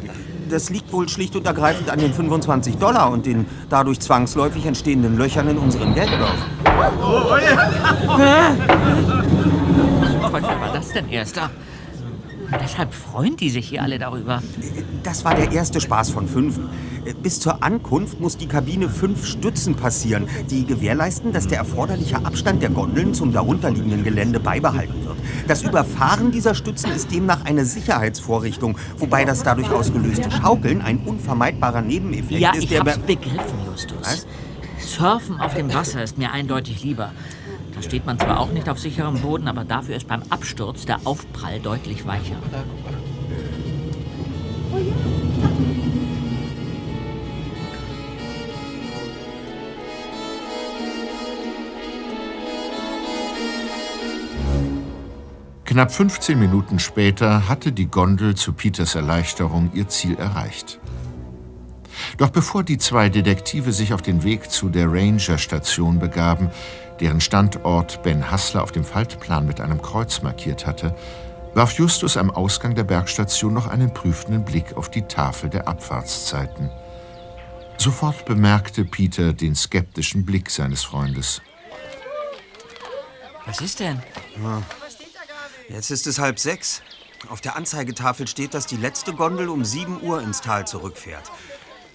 Das liegt wohl schlicht und ergreifend an den 25 Dollar und den dadurch zwangsläufig entstehenden Löchern in unseren Geldbörsen. Teufel war das denn erster? Deshalb freuen die sich hier alle darüber. Das war der erste Spaß von fünf. Bis zur Ankunft muss die Kabine fünf Stützen passieren, die gewährleisten, dass der erforderliche Abstand der Gondeln zum darunterliegenden Gelände beibehalten wird. Das Überfahren dieser Stützen ist demnach eine Sicherheitsvorrichtung, wobei das dadurch ausgelöste Schaukeln ein unvermeidbarer Nebeneffekt Ja, ist, ich der hab's begriffen, Justus. Surfen auf dem Wasser ist mir eindeutig lieber. Da steht man zwar auch nicht auf sicherem Boden, aber dafür ist beim Absturz der Aufprall deutlich weicher. Knapp 15 Minuten später hatte die Gondel zu Peters Erleichterung ihr Ziel erreicht. Doch bevor die zwei Detektive sich auf den Weg zu der Ranger-Station begaben, deren Standort Ben Hassler auf dem Faltplan mit einem Kreuz markiert hatte, warf Justus am Ausgang der Bergstation noch einen prüfenden Blick auf die Tafel der Abfahrtszeiten. Sofort bemerkte Peter den skeptischen Blick seines Freundes. Was ist denn? Ja. Jetzt ist es halb sechs. Auf der Anzeigetafel steht, dass die letzte Gondel um 7 Uhr ins Tal zurückfährt.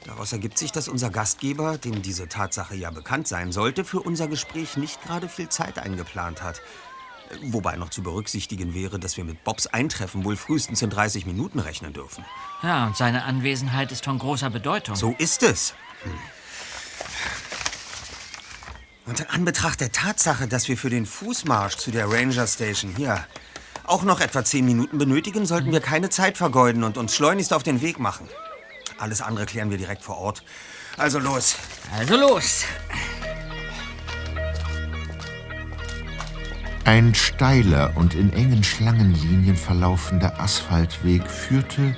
Daraus ergibt sich, dass unser Gastgeber, dem diese Tatsache ja bekannt sein sollte, für unser Gespräch nicht gerade viel Zeit eingeplant hat. Wobei noch zu berücksichtigen wäre, dass wir mit Bobs Eintreffen wohl frühestens in 30 Minuten rechnen dürfen. Ja, und seine Anwesenheit ist von großer Bedeutung. So ist es. Hm. Und in Anbetracht der Tatsache, dass wir für den Fußmarsch zu der Ranger Station hier auch noch etwa zehn Minuten benötigen, sollten wir keine Zeit vergeuden und uns schleunigst auf den Weg machen. Alles andere klären wir direkt vor Ort. Also los. Also los. Ein steiler und in engen Schlangenlinien verlaufender Asphaltweg führte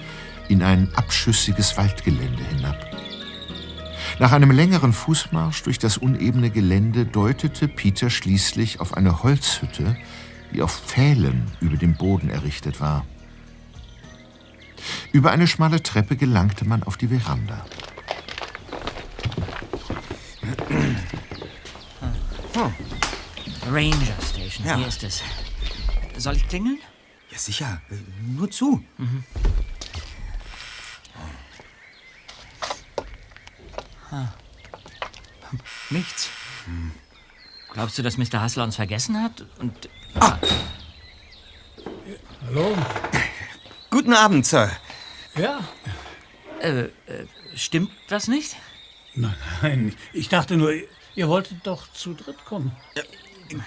in ein abschüssiges Waldgelände hinab. Nach einem längeren Fußmarsch durch das unebene Gelände deutete Peter schließlich auf eine Holzhütte, die auf Pfählen über dem Boden errichtet war. Über eine schmale Treppe gelangte man auf die Veranda. Ranger Station, Ja. hier ist es. Soll ich klingeln? Ja, sicher. Nur zu. Ah. Nichts. Glaubst du, dass Mr. Hassler uns vergessen hat? Und. Ah. Hallo? Guten Abend, Sir. Ja? Äh, äh, stimmt das nicht? Nein, nein. Ich dachte nur, ihr wolltet doch zu dritt kommen.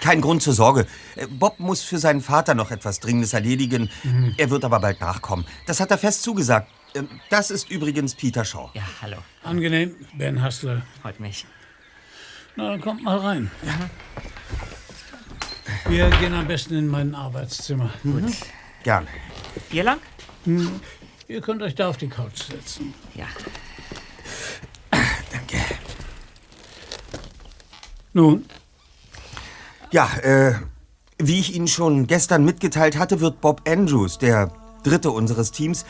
Kein Grund zur Sorge. Äh, Bob muss für seinen Vater noch etwas Dringendes erledigen. Mhm. Er wird aber bald nachkommen. Das hat er fest zugesagt. Ähm, Das ist übrigens Peter Shaw. Ja, hallo. Angenehm, Ben Hassler. Freut mich. Na, dann kommt mal rein. Wir gehen am besten in mein Arbeitszimmer. Gut. Gern. Hier lang? Hm, Ihr könnt euch da auf die Couch setzen. Ja. <coughs> Danke. Nun? Ja, äh, wie ich Ihnen schon gestern mitgeteilt hatte, wird Bob Andrews, der dritte unseres Teams,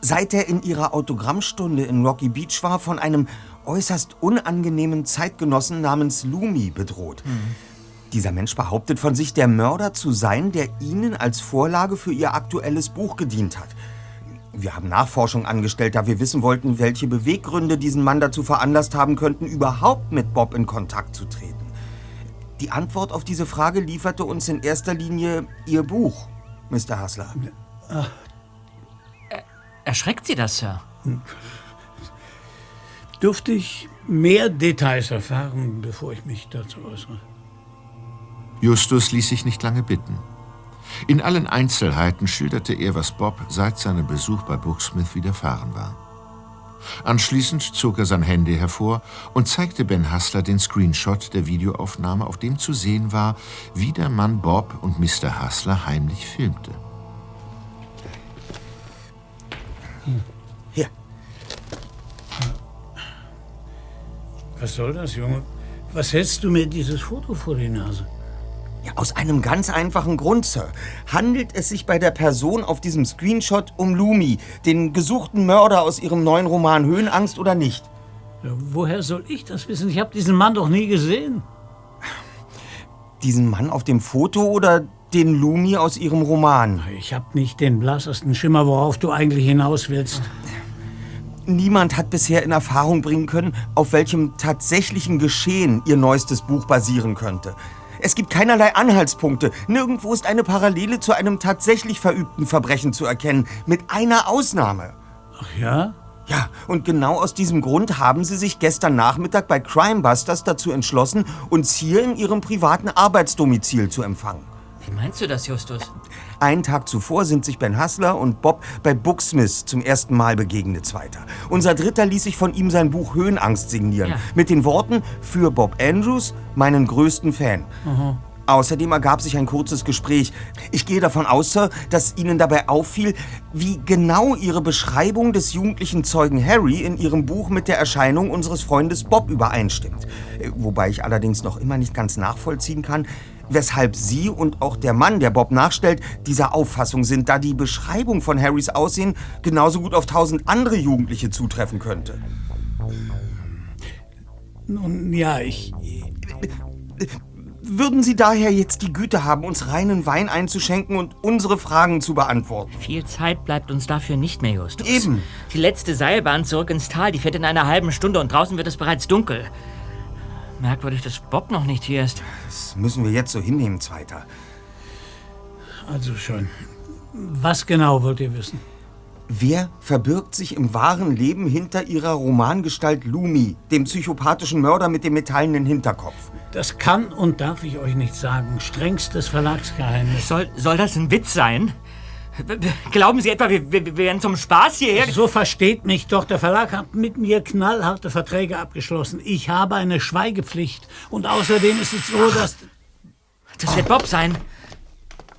seit er in ihrer Autogrammstunde in Rocky Beach war, von einem äußerst unangenehmen Zeitgenossen namens Lumi bedroht. Dieser Mensch behauptet von sich, der Mörder zu sein, der Ihnen als Vorlage für Ihr aktuelles Buch gedient hat. Wir haben Nachforschung angestellt, da wir wissen wollten, welche Beweggründe diesen Mann dazu veranlasst haben könnten, überhaupt mit Bob in Kontakt zu treten. Die Antwort auf diese Frage lieferte uns in erster Linie Ihr Buch, Mr. Hassler. Erschreckt Sie das, Sir? Dürfte ich mehr Details erfahren, bevor ich mich dazu äußere? Justus ließ sich nicht lange bitten. In allen Einzelheiten schilderte er, was Bob seit seinem Besuch bei Brooksmith widerfahren war. Anschließend zog er sein Handy hervor und zeigte Ben Hassler den Screenshot der Videoaufnahme, auf dem zu sehen war, wie der Mann Bob und Mr. Hassler heimlich filmte. Hier. Was soll das, Junge? Was hältst du mir dieses Foto vor die Nase? Aus einem ganz einfachen Grund, Sir. Handelt es sich bei der Person auf diesem Screenshot um Lumi, den gesuchten Mörder aus Ihrem neuen Roman Höhenangst oder nicht? Ja, woher soll ich das wissen? Ich habe diesen Mann doch nie gesehen. Diesen Mann auf dem Foto oder Den Lumi aus ihrem Roman. Ich habe nicht den blassesten Schimmer, worauf du eigentlich hinaus willst. Niemand hat bisher in Erfahrung bringen können, auf welchem tatsächlichen Geschehen ihr neuestes Buch basieren könnte. Es gibt keinerlei Anhaltspunkte. Nirgendwo ist eine Parallele zu einem tatsächlich verübten Verbrechen zu erkennen. Mit einer Ausnahme. Ach ja? Ja, und genau aus diesem Grund haben sie sich gestern Nachmittag bei Crimebusters dazu entschlossen, uns hier in ihrem privaten Arbeitsdomizil zu empfangen. Wie meinst du das, Justus? Einen Tag zuvor sind sich Ben Hassler und Bob bei Booksmith zum ersten Mal begegnet, Zweiter. Unser Dritter ließ sich von ihm sein Buch Höhenangst signieren. Ja. Mit den Worten, für Bob Andrews, meinen größten Fan. Aha. Außerdem ergab sich ein kurzes Gespräch. Ich gehe davon aus, Sir, dass Ihnen dabei auffiel, wie genau Ihre Beschreibung des jugendlichen Zeugen Harry in Ihrem Buch mit der Erscheinung unseres Freundes Bob übereinstimmt. Äh, Wobei ich allerdings noch immer nicht ganz nachvollziehen kann, weshalb Sie und auch der Mann, der Bob nachstellt, dieser Auffassung sind, da die Beschreibung von Harrys Aussehen genauso gut auf tausend andere Jugendliche zutreffen könnte. Nun ja, ich. Würden Sie daher jetzt die Güte haben, uns reinen Wein einzuschenken und unsere Fragen zu beantworten? Viel Zeit bleibt uns dafür nicht mehr, Justus. Eben. Die letzte Seilbahn zurück ins Tal, die fährt in einer halben Stunde und draußen wird es bereits dunkel. Merkwürdig, dass Bob noch nicht hier ist. Das müssen wir jetzt so hinnehmen, Zweiter. Also schon. Was genau wollt ihr wissen? Wer verbirgt sich im wahren Leben hinter ihrer Romangestalt Lumi, dem psychopathischen Mörder mit dem metallenen Hinterkopf? Das kann und darf ich euch nicht sagen. Strengstes Verlagsgeheimnis. Soll, soll das ein Witz sein? <laughs> Glauben Sie etwa, wir, wir, wären zum Spaß hierher? So versteht mich doch. Der Verlag hat mit mir knallharte Verträge abgeschlossen. Ich habe eine Schweigepflicht. Und außerdem ist es so, dass. Das wird Bob sein.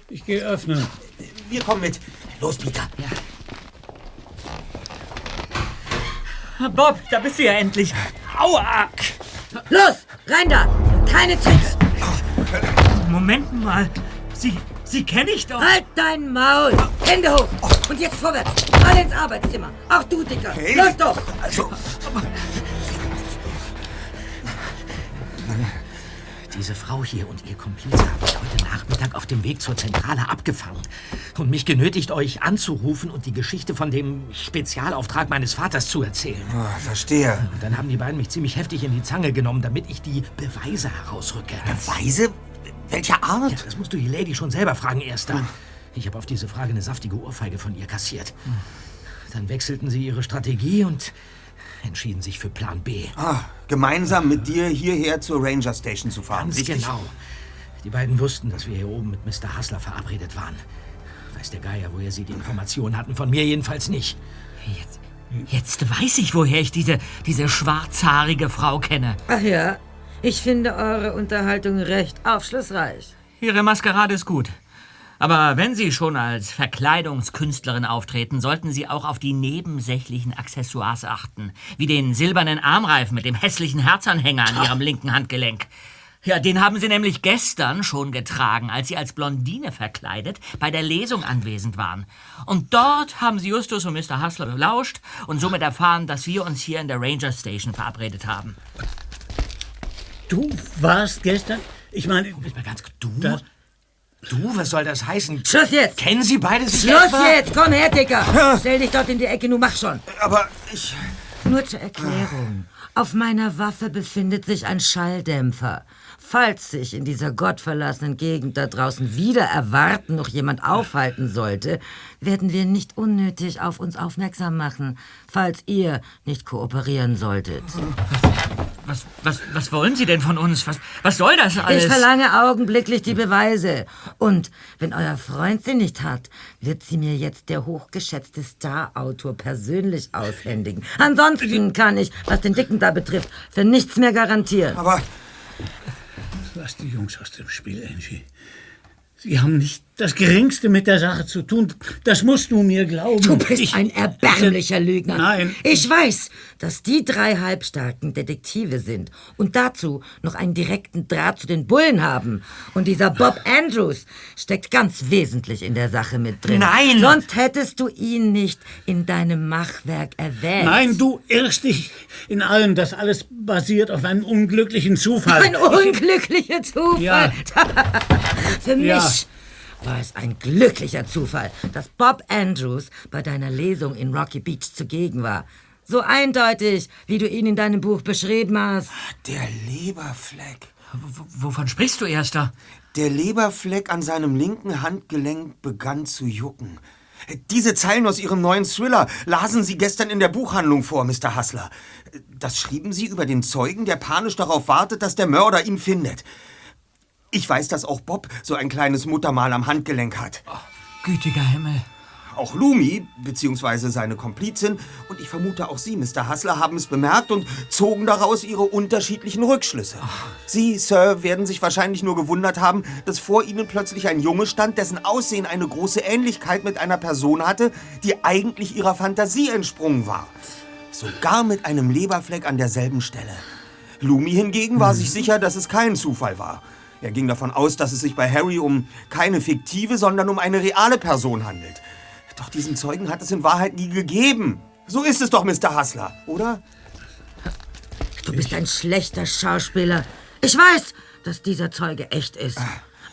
Ich gehe öffnen. Wir kommen mit. Los, Peter. Bob, da bist du ja endlich. Aua! Los, rein da! Keine Tricks! Moment mal. Sie, Sie kenne ich doch. Halt dein Maul! Hände hoch! Und jetzt vorwärts! Alle ins Arbeitszimmer! Auch du, Dicker! Hey. Los doch! Also, Diese Frau hier und ihr Komplize habe ich heute Nachmittag auf dem Weg zur Zentrale abgefangen und mich genötigt, euch anzurufen und die Geschichte von dem Spezialauftrag meines Vaters zu erzählen. oh, verstehe. Und dann haben die beiden mich ziemlich heftig in die Zange genommen, damit ich die Beweise herausrücke. Beweise? Welcher Art? Ja, das musst du die Lady schon selber fragen, Erster. Ich habe auf diese Frage eine saftige Ohrfeige von ihr kassiert. Dann wechselten sie ihre Strategie und entschieden sich für Plan B. Ah, gemeinsam mit dir hierher zur Ranger Station zu fahren. Ganz richtig? genau. Die beiden wussten, dass wir hier oben mit Mr. Hassler verabredet waren. Weiß der Geier, woher sie die Informationen hatten. Von mir jedenfalls nicht. Jetzt, jetzt weiß ich, woher ich diese, diese schwarzhaarige Frau kenne. Ach ja, ich finde eure Unterhaltung recht aufschlussreich. Ihre Maskerade ist gut. Aber wenn Sie schon als Verkleidungskünstlerin auftreten, sollten Sie auch auf die nebensächlichen Accessoires achten. Wie den silbernen Armreifen mit dem hässlichen Herzanhänger an Ihrem linken Handgelenk. Ja, den haben Sie nämlich gestern schon getragen, als Sie als Blondine verkleidet bei der Lesung anwesend waren. Und dort haben Sie Justus und Mr. Hustler belauscht und somit erfahren, dass wir uns hier in der Ranger Station verabredet haben. Du warst gestern? Ich meine. Moment mal ganz du? Das- Du, was soll das heißen? Schluss jetzt! Kennen Sie beide sich Schluss etwa? jetzt! Komm her, Dicker! Stell dich dort in die Ecke, nun mach schon! Aber ich... Nur zur Erklärung. Auf meiner Waffe befindet sich ein Schalldämpfer. Falls sich in dieser gottverlassenen Gegend da draußen wieder erwarten noch jemand aufhalten sollte, werden wir nicht unnötig auf uns aufmerksam machen, falls ihr nicht kooperieren solltet. Was, was, was wollen Sie denn von uns? Was, was soll das alles? Ich verlange augenblicklich die Beweise. Und wenn euer Freund sie nicht hat, wird sie mir jetzt der hochgeschätzte Star-Autor persönlich aushändigen. Ansonsten kann ich, was den Dicken da betrifft, für nichts mehr garantieren. Aber Lass die Jungs aus dem Spiel, Angie. Sie haben nicht das Geringste mit der Sache zu tun. Das musst du mir glauben. Du bist Ich- ein erbärmlicher Lügner. Nein. Ich weiß, dass die drei halbstarken Detektive sind und dazu noch einen direkten Draht zu den Bullen haben. Und dieser Bob Andrews steckt ganz wesentlich in der Sache mit drin. Nein! Sonst hättest du ihn nicht in deinem Machwerk erwähnt. Nein, du irrst dich in allem. Das alles basiert auf einem unglücklichen Zufall. Ein unglücklicher Zufall. Ja. <laughs> Für mich Ja. War es ein glücklicher Zufall, dass Bob Andrews bei deiner Lesung in Rocky Beach zugegen war. So eindeutig, wie du ihn in deinem Buch beschrieben hast. Der Leberfleck. W wovon sprichst du, Erster? Der Leberfleck an seinem linken Handgelenk begann zu jucken. Diese Zeilen aus Ihrem neuen Thriller lasen Sie gestern in der Buchhandlung vor, Mr. Hassler. Das schrieben Sie über den Zeugen, der panisch darauf wartet, dass der Mörder ihn findet. Ich weiß, dass auch Bob so ein kleines Muttermal am Handgelenk hat. Oh, gütiger Himmel. Auch Lumi, beziehungsweise seine Komplizin, und ich vermute auch Sie, Mr. Hassler, haben es bemerkt und zogen daraus ihre unterschiedlichen Rückschlüsse. Sie, Sir, werden sich wahrscheinlich nur gewundert haben, dass vor Ihnen plötzlich ein Junge stand, dessen Aussehen eine große Ähnlichkeit mit einer Person hatte, die eigentlich Ihrer Fantasie entsprungen war. Sogar mit einem Leberfleck an derselben Stelle. Lumi hingegen war sich sicher, dass es kein Zufall war. Er ging davon aus, dass es sich bei Harry um keine fiktive, sondern um eine reale Person handelt. Doch diesen Zeugen hat es in Wahrheit nie gegeben. So ist es doch, Mr. Hassler, oder? Du bist ein schlechter Schauspieler. Ich weiß, dass dieser Zeuge echt ist.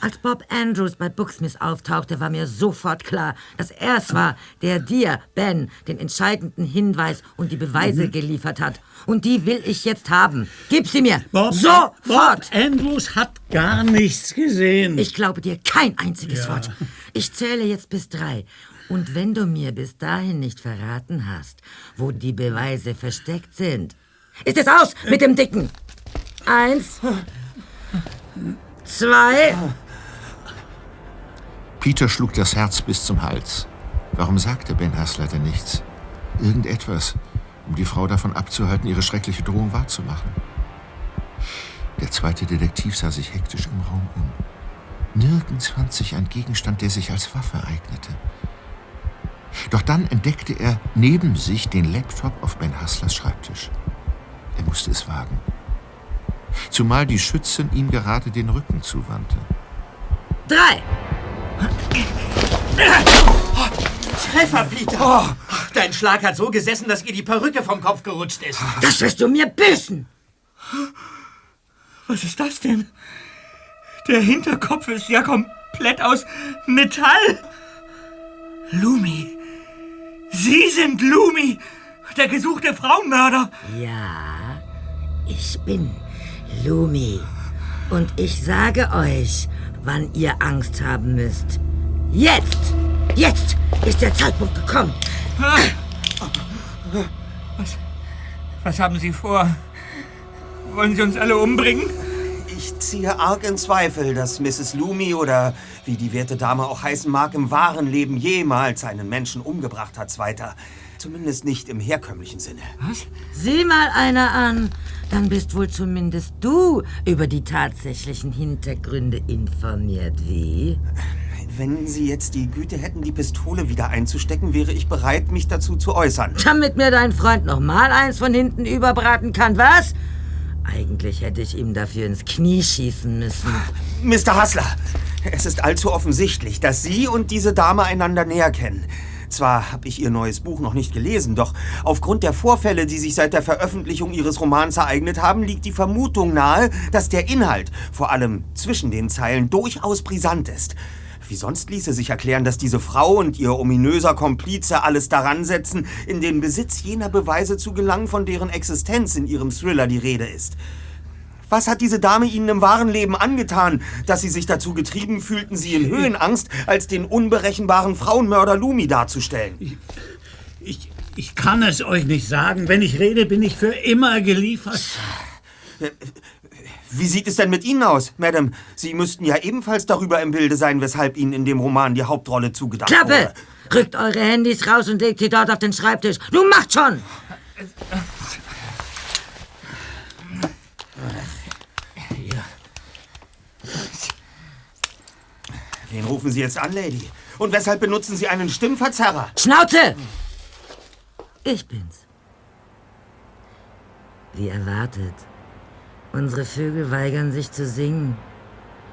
Als Bob Andrews bei Booksmith auftauchte, war mir sofort klar, dass er es war, der dir, Ben, den entscheidenden Hinweis und die Beweise Mhm. geliefert hat. Und die will ich jetzt haben. Gib sie mir. Bob, Sofort! Bob Andrews hat gar nichts gesehen. Ich glaube dir kein einziges Ja. Wort. Ich zähle jetzt bis drei. Und wenn du mir bis dahin nicht verraten hast, wo die Beweise versteckt sind, ist es aus mit dem Dicken. Eins. Zwei. Peter schlug das Herz bis zum Hals. Warum sagte Ben Hassler denn nichts? Irgendetwas, um die Frau davon abzuhalten, ihre schreckliche Drohung wahrzumachen. Der zweite Detektiv sah sich hektisch im Raum um. Nirgends fand sich ein Gegenstand, der sich als Waffe eignete. Doch dann entdeckte er neben sich den Laptop auf Ben Hasslers Schreibtisch. Er musste es wagen. Zumal die Schützin ihm gerade den Rücken zuwandte. Drei. Treffer, Peter! Dein Schlag hat so gesessen, dass ihr die Perücke vom Kopf gerutscht ist. Das wirst du mir büßen. Was ist das denn? Der Hinterkopf ist ja komplett aus Metall. Lumi. Sie sind Lumi, der gesuchte Frauenmörder. Ja, ich bin Lumi. Und ich sage euch, wann ihr Angst haben müsst. Jetzt! Jetzt ist der Zeitpunkt gekommen. Was, was haben Sie vor? Wollen Sie uns alle umbringen? Ich ziehe arg in Zweifel, dass Mrs. Loomy oder wie die werte Dame auch heißen mag, im wahren Leben jemals einen Menschen umgebracht hat, Zweiter. Zumindest nicht im herkömmlichen Sinne. Was? Sieh mal einer an. Dann bist wohl zumindest du über die tatsächlichen Hintergründe informiert, wie? Wenn Sie jetzt die Güte hätten, die Pistole wieder einzustecken, wäre ich bereit, mich dazu zu äußern. Damit mir dein Freund noch mal eins von hinten überbraten kann, was? Eigentlich hätte ich ihm dafür ins Knie schießen müssen. Mr. Hassler, es ist allzu offensichtlich, dass Sie und diese Dame einander näher kennen. Zwar habe ich Ihr neues Buch noch nicht gelesen, doch aufgrund der Vorfälle, die sich seit der Veröffentlichung Ihres Romans ereignet haben, liegt die Vermutung nahe, dass der Inhalt, vor allem zwischen den Zeilen, durchaus brisant ist. Wie sonst ließe sich erklären, dass diese Frau und ihr ominöser Komplize alles daran setzen, in den Besitz jener Beweise zu gelangen, von deren Existenz in ihrem Thriller die Rede ist. Was hat diese Dame Ihnen im wahren Leben angetan, dass Sie sich dazu getrieben fühlten, sie in Höhenangst als den unberechenbaren Frauenmörder Lumi darzustellen? Ich, ich kann es euch nicht sagen. Wenn ich rede, bin ich für immer geliefert. Wie sieht es denn mit Ihnen aus, Madame? Sie müssten ja ebenfalls darüber im Bilde sein, weshalb Ihnen in dem Roman die Hauptrolle zugedacht Klappe! wurde. Rückt eure Handys raus und legt sie dort auf den Schreibtisch. Du macht schon! Wen rufen Sie jetzt an, Lady? Und weshalb benutzen Sie einen Stimmverzerrer? Schnauze! Ich bin's. Wie erwartet. Unsere Vögel weigern sich zu singen.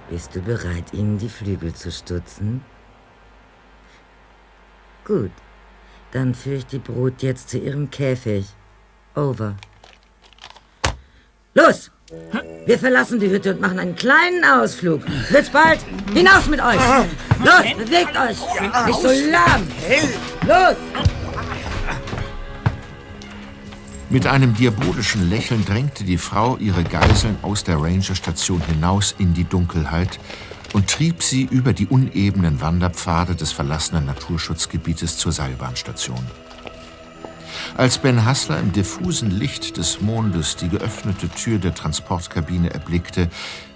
Bist du bereit, ihnen die Flügel zu stutzen? Gut. Dann führe ich die Brut jetzt zu ihrem Käfig. Over. Los! Wir verlassen die Hütte und machen einen kleinen Ausflug. Wird's bald? Hinaus mit euch! Los, bewegt euch! Nicht so lahm! Los! Mit einem diabolischen Lächeln drängte die Frau ihre Geiseln aus der Rangerstation hinaus in die Dunkelheit und trieb sie über die unebenen Wanderpfade des verlassenen Naturschutzgebietes zur Seilbahnstation. Als Ben Hassler im diffusen Licht des Mondes die geöffnete Tür der Transportkabine erblickte,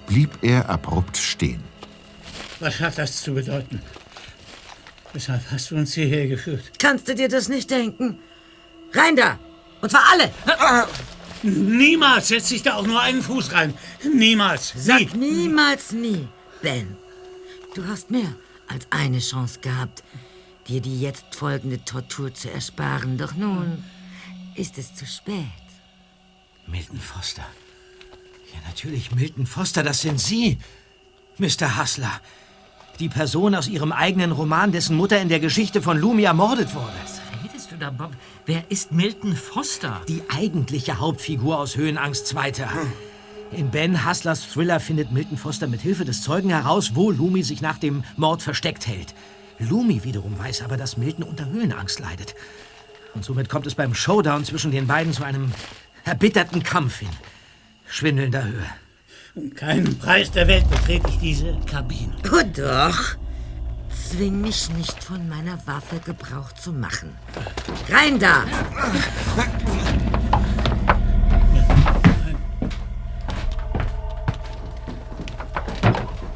blieb er abrupt stehen. Was hat das zu bedeuten? Weshalb hast du uns hierher geführt? Kannst du dir das nicht denken? Rein da! Und zwar alle! Niemals setze ich da auch nur einen Fuß rein. Niemals. Sag niemals nie, Ben. Du hast mehr als eine Chance gehabt, dir die jetzt folgende Tortur zu ersparen. Doch nun ist es zu spät. Milton Foster. Ja, natürlich, Milton Foster, das sind Sie, Mr. Hassler. Die Person aus Ihrem eigenen Roman, dessen Mutter in der Geschichte von Lumi ermordet wurde. Was redest du da, Bob? Wer ist Milton Foster? Die eigentliche Hauptfigur aus Höhenangst Zweiter. In Ben Hasslers Thriller findet Milton Foster mit Hilfe des Zeugen heraus, wo Lumi sich nach dem Mord versteckt hält. Lumi wiederum weiß aber, dass Milton unter Höhenangst leidet. Und somit kommt es beim Showdown zwischen den beiden zu einem erbitterten Kampf in schwindelnder Höhe. Um keinen Preis der Welt betrete ich diese Kabine. Oh doch. Zwing mich nicht von meiner Waffe Gebrauch zu machen. Rein da!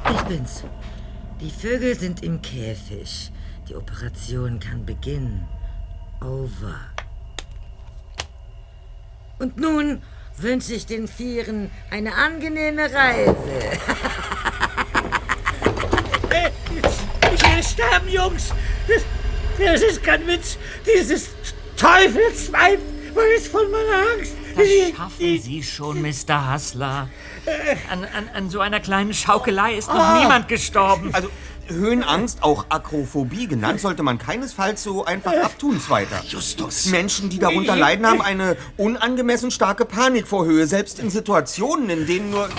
Ich bin's. Die Vögel sind im Käfig. Die Operation kann beginnen. Over. Und nun wünsche ich den Vieren eine angenehme Reise. <laughs> Ich will sterben, Jungs. Das, ist kein Witz. Dieses Teufelsweib weiß von meiner Angst. Das schaffen Sie schon, Mr. Hassler. An, an, an so einer kleinen Schaukelei ist noch Ah. niemand gestorben. Also Höhenangst, auch Akrophobie genannt, sollte man keinesfalls so einfach abtun, Zweiter. Justus. Menschen, die darunter leiden, haben eine unangemessen starke Panik vor Höhe, selbst in Situationen, in denen nur...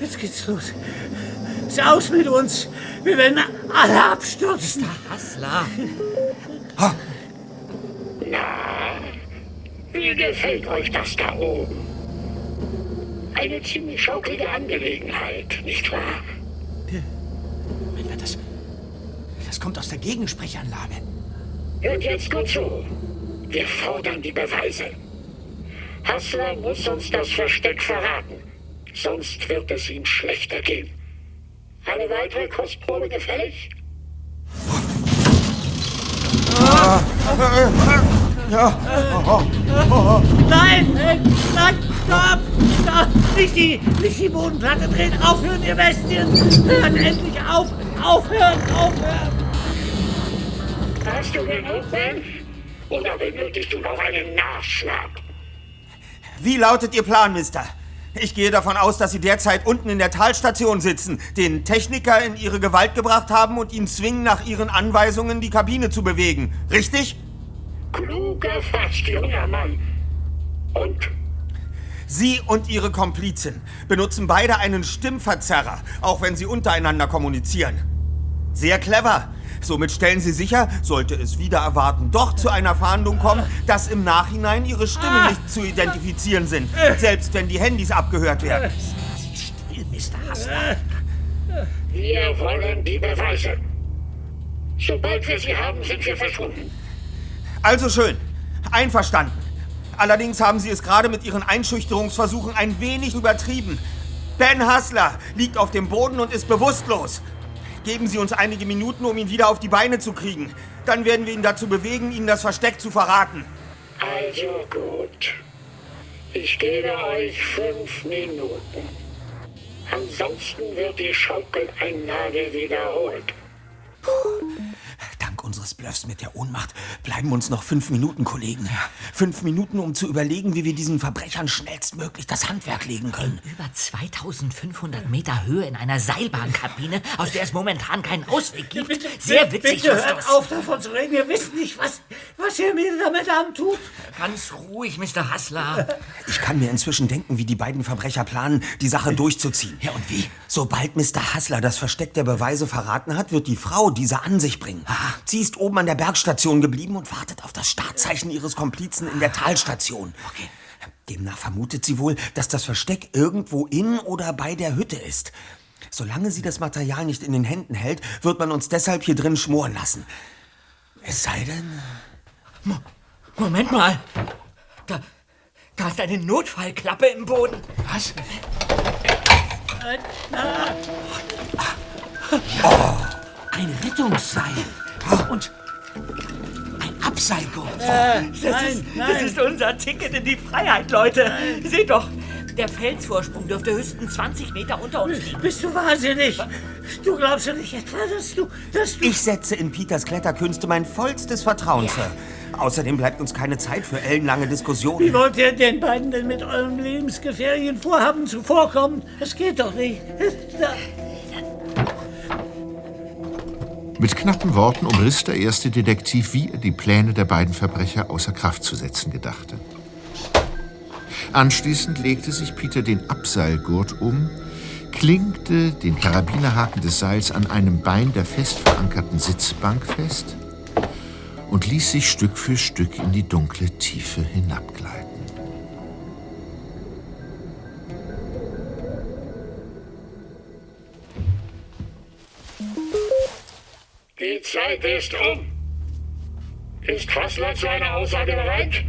Jetzt geht's los. Aus mit uns. Wir werden alle abstürzen. Hassler. Wie gefällt euch das da oben? Eine ziemlich schaukelige Angelegenheit, nicht wahr? Moment das, das kommt aus der Gegensprechanlage. Hört jetzt gut zu. Wir fordern die Beweise. Hassler muss uns das Versteck verraten. Sonst wird es ihm schlechter gehen. Eine weitere Kostprobe gefällig? Nein, nein, nein, stopp, stopp. Nicht die, nicht die Bodenplatte drehen. Aufhören, ihr Bestien. Hört endlich auf. Aufhören, aufhören. Hast du genug, Ben? Oder benötigst du noch einen Nachschlag? Wie lautet Ihr Plan, Mister? Ich gehe davon aus, dass Sie derzeit unten in der Talstation sitzen, den Techniker in Ihre Gewalt gebracht haben und ihn zwingen, nach Ihren Anweisungen die Kabine zu bewegen. Richtig? Klug gefasst, junger Mann. Und Sie und Ihre Komplizin benutzen beide einen Stimmverzerrer, auch wenn sie untereinander kommunizieren. Sehr clever. Somit stellen Sie sicher, sollte es wieder erwarten doch zu einer Fahndung kommen, dass im Nachhinein Ihre Stimmen nicht zu identifizieren sind, selbst wenn die Handys abgehört werden. Still, Mr. Hassler. wir wollen die Beweise. Sobald wir sie haben, sind wir verschwunden. Also schön. Einverstanden. Allerdings haben Sie es gerade mit Ihren Einschüchterungsversuchen ein wenig übertrieben. Ben Hassler liegt auf dem Boden und ist bewusstlos. Geben Sie uns einige Minuten, um ihn wieder auf die Beine zu kriegen. Dann werden wir ihn dazu bewegen, Ihnen das Versteck zu verraten. Also gut. Ich gebe euch fünf Minuten. Ansonsten wird die Schaukeleinlage wiederholt. Dank unseres Bluffs mit der Ohnmacht bleiben uns noch fünf Minuten, Kollegen. Fünf Minuten, um zu überlegen, wie wir diesen Verbrechern schnellstmöglich das Handwerk legen können. Über 2500 Meter Höhe in einer Seilbahnkabine, aus der es momentan keinen Ausweg gibt. Sehr witzig, Bitte hört Justus. auf davon zu reden. Ihr wisst nicht, was, was ihr mir damit antut. Ganz ruhig, Mr. Hassler. Ich kann mir inzwischen denken, wie die beiden Verbrecher planen, die Sache durchzuziehen. Ja, und wie? Sobald Mr. Hassler das Versteck der Beweise verraten hat, wird die Frau diese an sich bringen. Sie ist oben an der Bergstation geblieben und wartet auf das Startzeichen ihres Komplizen in der Talstation. Demnach vermutet sie wohl, dass das Versteck irgendwo in oder bei der Hütte ist. Solange sie das Material nicht in den Händen hält, wird man uns deshalb hier drin schmoren lassen. Es sei denn... Moment mal. Da, da ist eine Notfallklappe im Boden. Was? Ein Rettungsseil. Und ein Abseilgurt. Das, nein, ist, nein. das ist unser Ticket in die Freiheit, Leute. Seht doch, der Felsvorsprung dürfte höchstens 20 Meter unter uns liegen. Bist du wahnsinnig? Du glaubst ja nicht etwa, dass du, dass du... Ich setze in Peters Kletterkünste mein vollstes Vertrauen, Sir. Außerdem bleibt uns keine Zeit für ellenlange Wie Diskussionen. wollt ihr den beiden denn mit eurem lebensgefährlichen Vorhaben zuvorkommen? Das geht doch nicht. Da- <laughs> Mit knappen Worten umriss der erste Detektiv, wie er die Pläne der beiden Verbrecher außer Kraft zu setzen gedachte. Anschließend legte sich Peter den Abseilgurt um, klinkte den Karabinerhaken des Seils an einem Bein der fest verankerten Sitzbank fest und ließ sich Stück für Stück in die dunkle Tiefe hinabgleiten. Ist um. Ist Hassler zu einer Aussage bereit?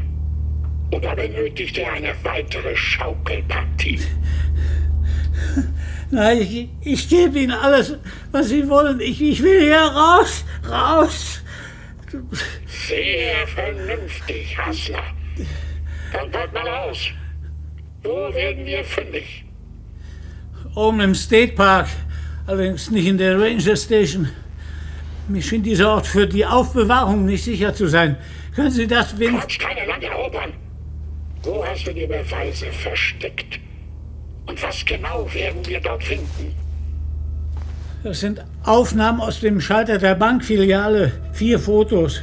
Oder benötigt er eine weitere Schaukelpartie? <laughs> Nein, ich, ich gebe ihnen alles, was sie wollen. Ich, ich will hier raus, raus. Sehr vernünftig, Hassler. Dann pack mal aus. Wo werden wir fündig? Oben im State Park, allerdings nicht in der Ranger Station. Mir schien dieser Ort für die Aufbewahrung nicht sicher zu sein. Können Sie das wenigstens... Quatsch, keine langen Erobern. Wo hast du die Beweise versteckt? Und was genau werden wir dort finden? Das sind Aufnahmen aus dem Schalter der Bankfiliale. Vier Fotos.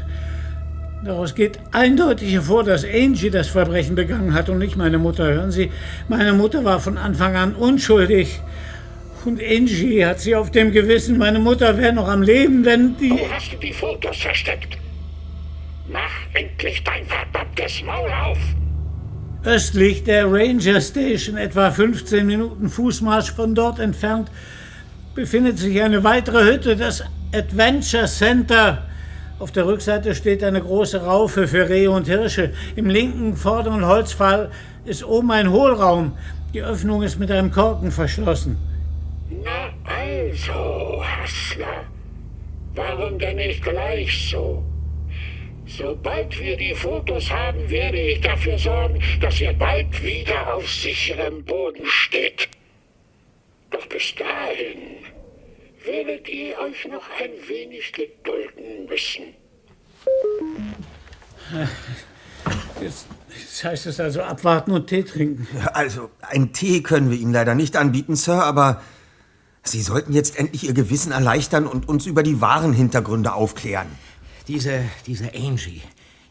Daraus geht eindeutig hervor, dass Angie das Verbrechen begangen hat und nicht meine Mutter. Hören Sie, meine Mutter war von Anfang an unschuldig. Und Angie hat sie auf dem Gewissen. Meine Mutter wäre noch am Leben, wenn die... Wo hast du die Fotos versteckt? Mach endlich dein verdammtes Maul auf! Östlich der Ranger Station, etwa 15 Minuten Fußmarsch von dort entfernt, befindet sich eine weitere Hütte, das Adventure Center. Auf der Rückseite steht eine große Raufe für Rehe und Hirsche. Im linken vorderen Holzpfahl ist oben ein Hohlraum. Die Öffnung ist mit einem Korken verschlossen. Na also, Hassler. Warum denn nicht gleich so? Sobald wir die Fotos haben, werde ich dafür sorgen, dass ihr bald wieder auf sicherem Boden steht. Doch bis dahin werdet ihr euch noch ein wenig gedulden müssen. Jetzt, jetzt heißt es also abwarten und Tee trinken. Also, einen Tee können wir Ihnen leider nicht anbieten, Sir, aber Sie sollten jetzt endlich Ihr Gewissen erleichtern und uns über die wahren Hintergründe aufklären. Diese, diese Angie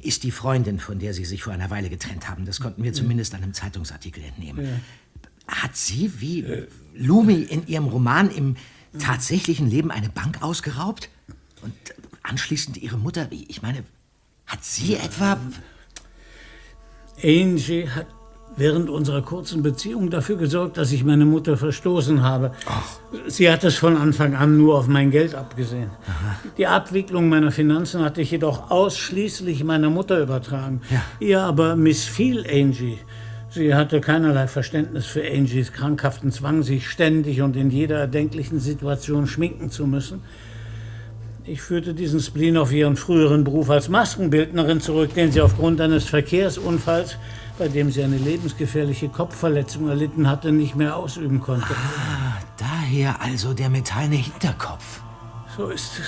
ist die Freundin, von der Sie sich vor einer Weile getrennt haben. Das konnten wir zumindest einem Zeitungsartikel entnehmen. Hat sie, wie Lumi in ihrem Roman, im tatsächlichen Leben eine Bank ausgeraubt? Und anschließend ihre Mutter, ich meine, hat sie etwa... Angie hat während unserer kurzen Beziehung dafür gesorgt, dass ich meine Mutter verstoßen habe. Sie hat es von Anfang an nur auf mein Geld abgesehen. Die Abwicklung meiner Finanzen hatte ich jedoch ausschließlich meiner Mutter übertragen. Ihr aber missfiel Angie. Sie hatte keinerlei Verständnis für Angies krankhaften Zwang, sich ständig und in jeder erdenklichen Situation schminken zu müssen. Ich führte diesen Spleen auf ihren früheren Beruf als Maskenbildnerin zurück, den sie aufgrund eines Verkehrsunfalls, bei dem sie eine lebensgefährliche Kopfverletzung erlitten hatte, nicht mehr ausüben konnte. Ah, daher also der metallene Hinterkopf. So ist es.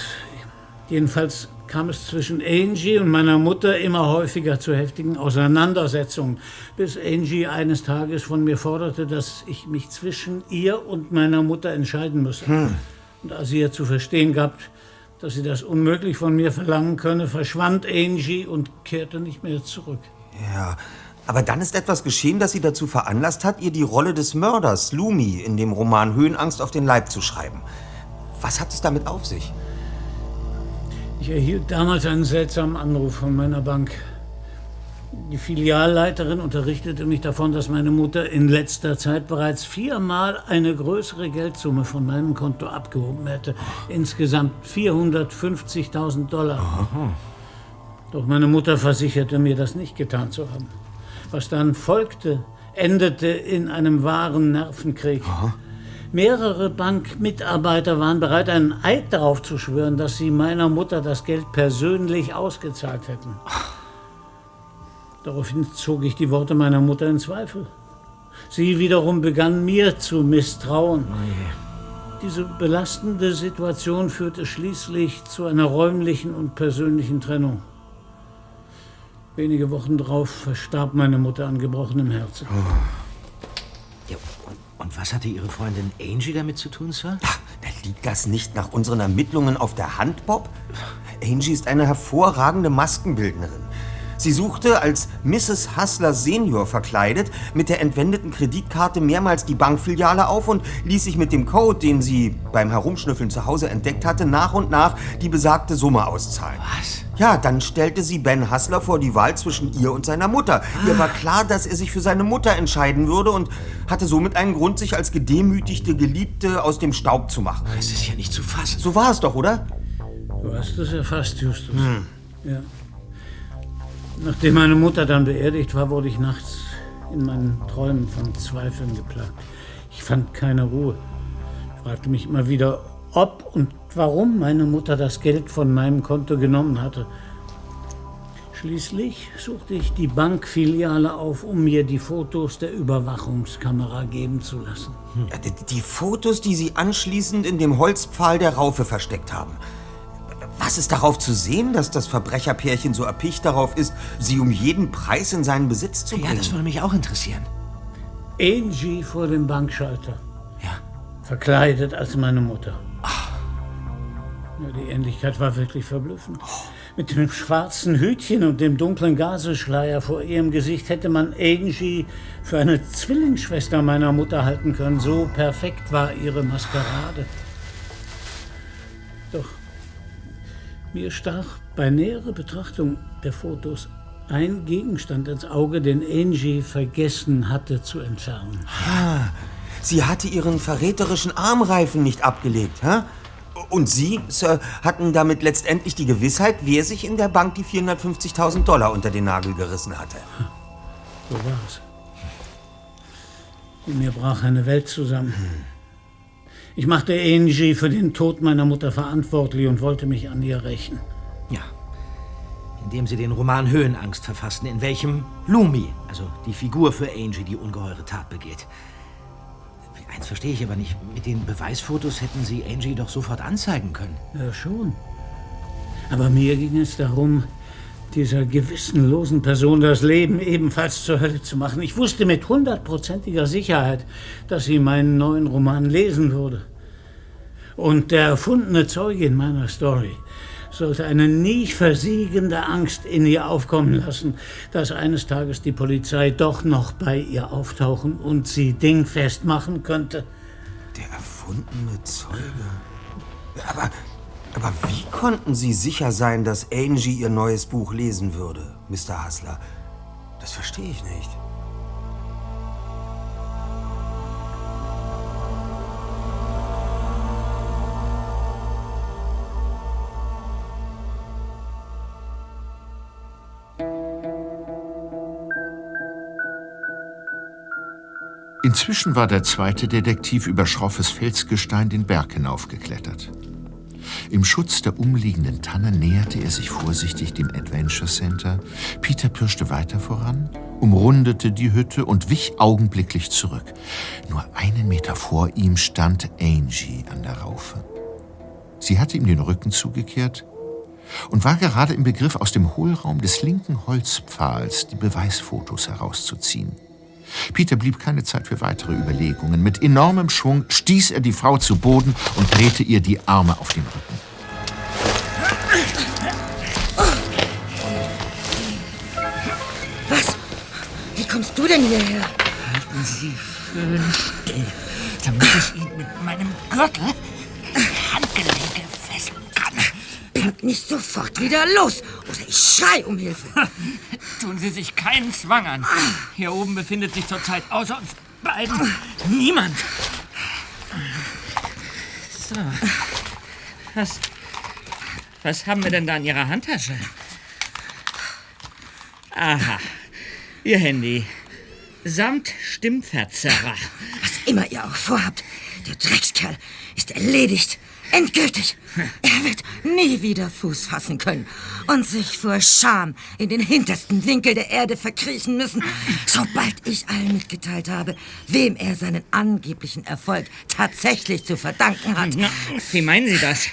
Jedenfalls kam es zwischen Angie und meiner Mutter immer häufiger zu heftigen Auseinandersetzungen, bis Angie eines Tages von mir forderte, dass ich mich zwischen ihr und meiner Mutter entscheiden müsse. Hm. Und als sie ihr zu verstehen gab, dass sie das unmöglich von mir verlangen könne, verschwand Angie und kehrte nicht mehr zurück. Ja, aber dann ist etwas geschehen, das sie dazu veranlasst hat, ihr die Rolle des Mörders, Lumi, in dem Roman Höhenangst auf den Leib zu schreiben. Was hat es damit auf sich? Ich erhielt damals einen seltsamen Anruf von meiner Bank. Die Filialleiterin unterrichtete mich davon, dass meine Mutter in letzter Zeit bereits viermal eine größere Geldsumme von meinem Konto abgehoben hätte. Insgesamt 450.000 Dollar. Doch meine Mutter versicherte mir, das nicht getan zu haben. Was dann folgte, endete in einem wahren Nervenkrieg. Mehrere Bankmitarbeiter waren bereit, einen Eid darauf zu schwören, dass sie meiner Mutter das Geld persönlich ausgezahlt hätten. Daraufhin zog ich die Worte meiner Mutter in Zweifel. Sie wiederum begann mir zu misstrauen. Diese belastende Situation führte schließlich zu einer räumlichen und persönlichen Trennung. Wenige Wochen darauf verstarb meine Mutter an gebrochenem Herzen. Ja, und, und was hatte Ihre Freundin Angie damit zu tun, Sir? Liegt das nicht nach unseren Ermittlungen auf der Hand, Bob? Angie ist eine hervorragende Maskenbildnerin. Sie suchte als Mrs. Hustler Senior verkleidet mit der entwendeten Kreditkarte mehrmals die Bankfiliale auf und ließ sich mit dem Code, den sie beim Herumschnüffeln zu Hause entdeckt hatte, nach und nach die besagte Summe auszahlen. Was? Ja, dann stellte sie Ben Hustler vor die Wahl zwischen ihr und seiner Mutter. Ihr war klar, dass er sich für seine Mutter entscheiden würde und hatte somit einen Grund, sich als gedemütigte Geliebte aus dem Staub zu machen. Das ist ja nicht zu fassen. So war es doch, oder? Du hast es erfasst, Justus. Ja. Nachdem meine Mutter dann beerdigt war, wurde ich nachts in meinen Träumen von Zweifeln geplagt. Ich fand keine Ruhe. Ich fragte mich immer wieder, ob und warum meine Mutter das Geld von meinem Konto genommen hatte. Schließlich suchte ich die Bankfiliale auf, um mir die Fotos der Überwachungskamera geben zu lassen. Die, die Fotos, die sie anschließend in dem Holzpfahl der Raufe versteckt haben. Was ist darauf zu sehen, dass das Verbrecherpärchen so erpicht darauf ist, sie um jeden Preis in seinen Besitz zu bringen? Ja, das würde mich auch interessieren. Angie vor dem Bankschalter. Ja. Verkleidet als meine Mutter. Ja, die Ähnlichkeit war wirklich verblüffend. Mit dem schwarzen Hütchen und dem dunklen Gaseschleier vor ihrem Gesicht hätte man Angie für eine Zwillingsschwester meiner Mutter halten können. So perfekt war ihre Maskerade. Mir stach bei näherer Betrachtung der Fotos ein Gegenstand ins Auge, den Angie vergessen hatte zu entfernen. Ah, sie hatte ihren verräterischen Armreifen nicht abgelegt, hä? Und Sie, Sir, hatten damit letztendlich die Gewissheit, wer sich in der Bank die 450.000 Dollar unter den Nagel gerissen hatte. So war es. In mir brach eine Welt zusammen. Ich machte Angie für den Tod meiner Mutter verantwortlich und wollte mich an ihr rächen. Ja. Indem Sie den Roman Höhenangst verfassten, in welchem Lumi, also die Figur für Angie, die ungeheure Tat begeht. Eins verstehe ich aber nicht. Mit den Beweisfotos hätten Sie Angie doch sofort anzeigen können. Ja, schon. Aber mir ging es darum, dieser gewissenlosen Person das Leben ebenfalls zur Hölle zu machen. Ich wusste mit hundertprozentiger Sicherheit, dass sie meinen neuen Roman lesen würde. Und der erfundene Zeuge in meiner Story sollte eine nie versiegende Angst in ihr aufkommen lassen, dass eines Tages die Polizei doch noch bei ihr auftauchen und sie dingfest machen könnte. Der erfundene Zeuge. Aber, aber wie konnten Sie sicher sein, dass Angie Ihr neues Buch lesen würde, Mr. Hassler? Das verstehe ich nicht. Inzwischen war der zweite Detektiv über schroffes Felsgestein den Berg hinaufgeklettert. Im Schutz der umliegenden Tannen näherte er sich vorsichtig dem Adventure Center. Peter pirschte weiter voran, umrundete die Hütte und wich augenblicklich zurück. Nur einen Meter vor ihm stand Angie an der Raufe. Sie hatte ihm den Rücken zugekehrt und war gerade im Begriff, aus dem Hohlraum des linken Holzpfahls die Beweisfotos herauszuziehen. Peter blieb keine Zeit für weitere Überlegungen. Mit enormem Schwung stieß er die Frau zu Boden und drehte ihr die Arme auf den Rücken. Was? Wie kommst du denn hierher? Halten Sie schön still, damit ich ihn mit meinem Gürtel die Handgelenke. Bringt mich sofort wieder los, oder ich schrei um Hilfe. Tun Sie sich keinen Zwang an. Hier oben befindet sich zurzeit außer uns beiden niemand. So. Was, was haben wir denn da in Ihrer Handtasche? Aha. Ihr Handy. Samt Stimmverzerrer. Was immer ihr auch vorhabt, der Dreckskerl ist erledigt. Endgültig. Er wird nie wieder Fuß fassen können und sich vor Scham in den hintersten Winkel der Erde verkriechen müssen, sobald ich allen mitgeteilt habe, wem er seinen angeblichen Erfolg tatsächlich zu verdanken hat. Na, wie meinen Sie das?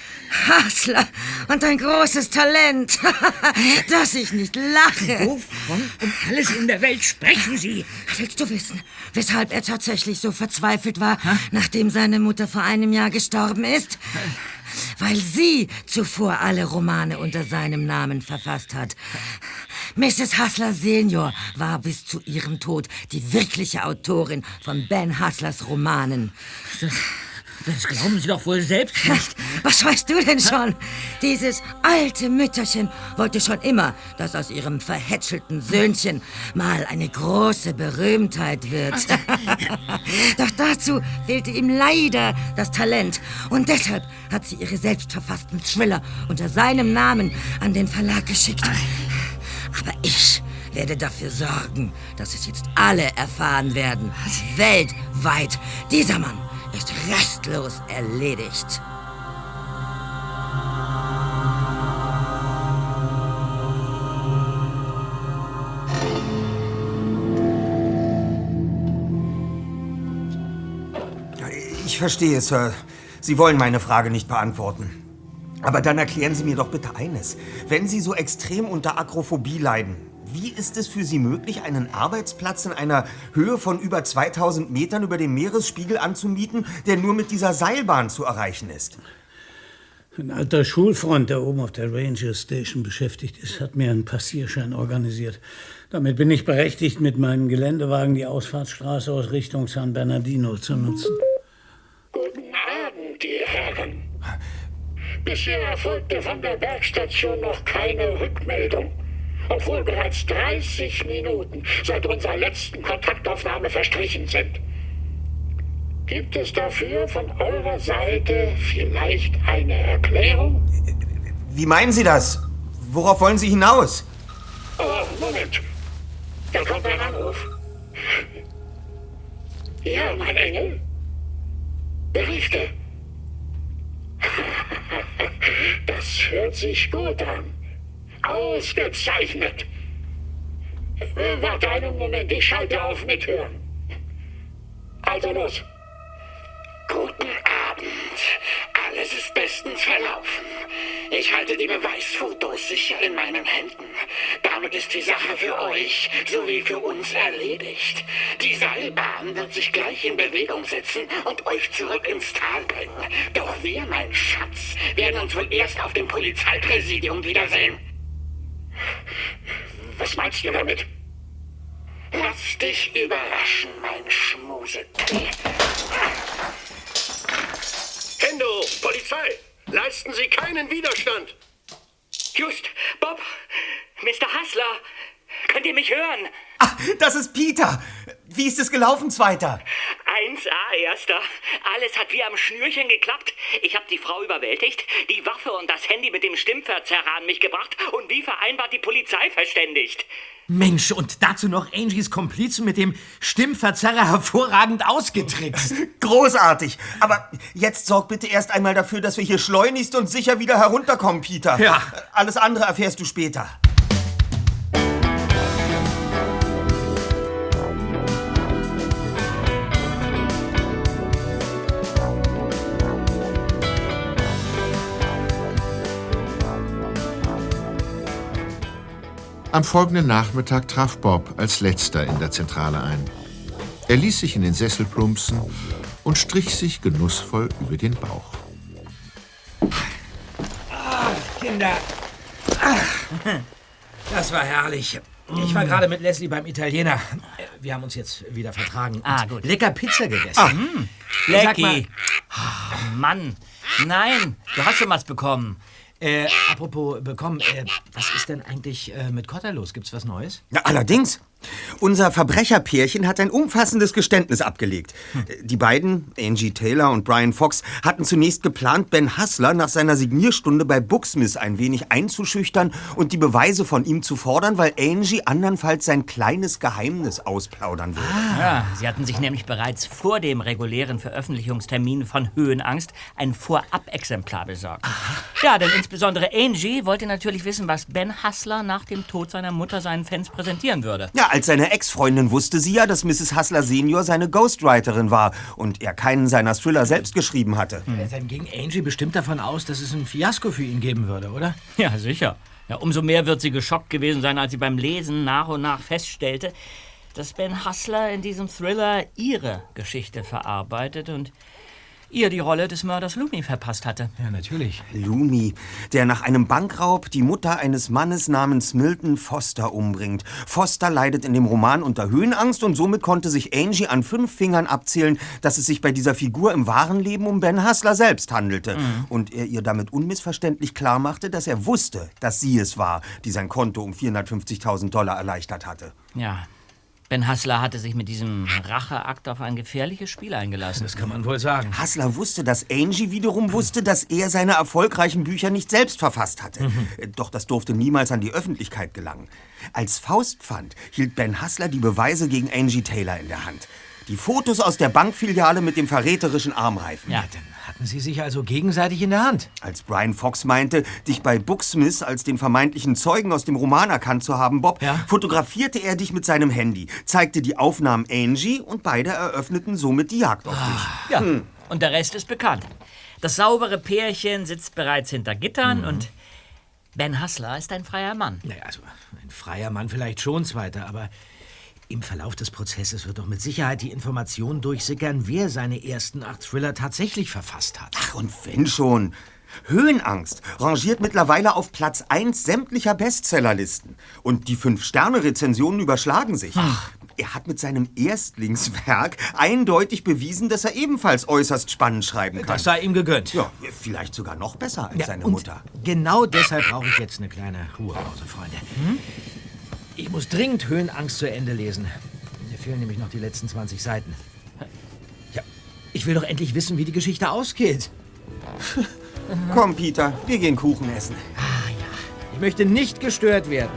Hasler und ein großes Talent, <laughs> dass ich nicht lache. Wovon um alles in der Welt sprechen Sie? Willst du wissen, weshalb er tatsächlich so verzweifelt war, nachdem seine Mutter vor einem Jahr gestorben ist? Weil sie zuvor alle Romane unter seinem Namen verfasst hat. Mrs. Hassler Senior war bis zu ihrem Tod die wirkliche Autorin von Ben Hasslers Romanen. Das, glauben Sie doch wohl selbst nicht. Was weißt du denn schon? Dieses alte Mütterchen wollte schon immer, dass aus ihrem verhätschelten Söhnchen mal eine große Berühmtheit wird. <laughs> Doch dazu fehlte ihm leider das Talent. Und deshalb hat sie ihre selbstverfassten Thriller unter seinem Namen an den Verlag geschickt. Aber ich werde dafür sorgen, dass es jetzt alle erfahren werden. Weltweit. Dieser Mann ist restlos erledigt. Ich verstehe, Sir. Sie wollen meine Frage nicht beantworten. Aber dann erklären Sie mir doch bitte eines. Wenn Sie so extrem unter Akrophobie leiden, wie ist es für Sie möglich, einen Arbeitsplatz in einer Höhe von über 2000 Metern über dem Meeresspiegel anzumieten, der nur mit dieser Seilbahn zu erreichen ist? Ein alter Schulfreund, der oben auf der Ranger Station beschäftigt ist, hat mir einen Passierschein organisiert. Damit bin ich berechtigt, mit meinem Geländewagen die Ausfahrtsstraße aus Richtung San Bernardino zu nutzen. Guten Abend, ihr Herren. Bisher erfolgte von der Bergstation noch keine Rückmeldung. Obwohl bereits 30 Minuten seit unserer letzten Kontaktaufnahme verstrichen sind. Gibt es dafür von eurer Seite vielleicht eine Erklärung? Wie meinen Sie das? Worauf wollen Sie hinaus? Oh, Moment. Da kommt ein Anruf. Ja, mein Engel. Berichte. <laughs> Das hört sich gut an. Ausgezeichnet. Äh, Warte einen Moment, ich schalte auf Mithören. Also los. Guten Abend. Alles ist bestens verlaufen. Ich halte die Beweisfotos sicher in meinen Händen. Damit ist die Sache für euch sowie für uns erledigt. Die Seilbahn wird sich gleich in Bewegung setzen und euch zurück ins Tal bringen. Doch wir, mein Schatz, werden uns wohl erst auf dem Polizeipräsidium wiedersehen. Was meinst du damit? Lass dich überraschen, mein Schmuse. Kendo, Polizei, leisten Sie keinen Widerstand. Just, Bob, Mr. Hassler, könnt ihr mich hören? Ah, das ist Peter. Wie ist es gelaufen, Zweiter? 1A, Erster. Alles hat wie am Schnürchen geklappt. Ich habe die Frau überwältigt, die Waffe und das Handy mit dem Stimmverzerrer an mich gebracht und wie vereinbart die Polizei verständigt. Mensch, und dazu noch Angies Komplizen mit dem Stimmverzerrer hervorragend ausgetrickst. <laughs> Großartig. Aber jetzt sorg bitte erst einmal dafür, dass wir hier schleunigst und sicher wieder herunterkommen, Peter. Ja. Alles andere erfährst du später. Am folgenden Nachmittag traf Bob als letzter in der Zentrale ein. Er ließ sich in den Sessel plumpsen und strich sich genussvoll über den Bauch. Ach, Kinder. Ach, das war herrlich. Ich war gerade mit Leslie beim Italiener. Wir haben uns jetzt wieder vertragen. Ah, gut. Lecker Pizza gegessen. Ah, mm. Sag mal- Lecky. Oh, Mann. Nein, du hast schon was bekommen. Äh, apropos bekommen, äh, was ist denn eigentlich äh, mit Cotta los? Gibt's was Neues? Ja, allerdings. Unser Verbrecherpärchen hat ein umfassendes Geständnis abgelegt. Die beiden, Angie Taylor und Brian Fox, hatten zunächst geplant, Ben Hassler nach seiner Signierstunde bei Booksmith ein wenig einzuschüchtern und die Beweise von ihm zu fordern, weil Angie andernfalls sein kleines Geheimnis ausplaudern würde. Ja, sie hatten sich nämlich bereits vor dem regulären Veröffentlichungstermin von Höhenangst ein Vorab-Exemplar besorgt. Ja, denn insbesondere Angie wollte natürlich wissen, was Ben Hassler nach dem Tod seiner Mutter seinen Fans präsentieren würde. Ja, als seine Ex-Freundin wusste sie ja, dass Mrs. Hassler Senior seine Ghostwriterin war und er keinen seiner Thriller selbst geschrieben hatte. Dann ging Angie bestimmt davon aus, dass es ein Fiasko für ihn geben würde, oder? Ja, sicher. Ja, umso mehr wird sie geschockt gewesen sein, als sie beim Lesen nach und nach feststellte, dass Ben Hassler in diesem Thriller ihre Geschichte verarbeitet und ihr die Rolle des Mörders Lumi verpasst hatte. Ja, natürlich. Lumi, der nach einem Bankraub die Mutter eines Mannes namens Milton Foster umbringt. Foster leidet in dem Roman unter Höhenangst und somit konnte sich Angie an fünf Fingern abzählen, dass es sich bei dieser Figur im wahren Leben um Ben Hassler selbst handelte. Und er ihr damit unmissverständlich klar machte, dass er wusste, dass sie es war, die sein Konto um 450.000 Dollar erleichtert hatte. Ja. Ben Hassler hatte sich mit diesem Racheakt auf ein gefährliches Spiel eingelassen. Das kann man wohl sagen. Hassler wusste, dass Angie wiederum wusste, dass er seine erfolgreichen Bücher nicht selbst verfasst hatte. Äh, Doch das durfte niemals an die Öffentlichkeit gelangen. Als Faustpfand hielt Ben Hassler die Beweise gegen Angie Taylor in der Hand. Die Fotos aus der Bankfiliale mit dem verräterischen Armreifen. Ja, dann hatten sie sich also gegenseitig in der Hand. Als Brian Fox meinte, dich bei Booksmith als den vermeintlichen Zeugen aus dem Roman erkannt zu haben, Bob, fotografierte er dich mit seinem Handy, zeigte die Aufnahmen Angie und beide eröffneten somit die Jagd auf dich. Ja, und der Rest ist bekannt. Das saubere Pärchen sitzt bereits hinter Gittern und Ben Hassler ist ein freier Mann. Naja, also ein freier Mann vielleicht schon, Zweiter, aber im Verlauf des Prozesses wird doch mit Sicherheit die Information durchsickern, wer seine ersten acht Thriller tatsächlich verfasst hat. Ach, und wenn schon. Höhenangst rangiert mittlerweile auf Platz 1 sämtlicher Bestsellerlisten. Und die Fünf-Sterne-Rezensionen überschlagen sich. Er hat mit seinem Erstlingswerk eindeutig bewiesen, dass er ebenfalls äußerst spannend schreiben kann. Das sei ihm gegönnt. Ja, vielleicht sogar noch besser als Ja, seine Mutter. Genau deshalb brauche ich jetzt eine kleine Ruhepause, Freunde. Ich muss dringend Höhenangst zu Ende lesen. Mir fehlen nämlich noch die letzten 20 Seiten. Ja, ich will doch endlich wissen, wie die Geschichte ausgeht. Komm, Peter, wir gehen Kuchen essen. Ich möchte nicht gestört werden.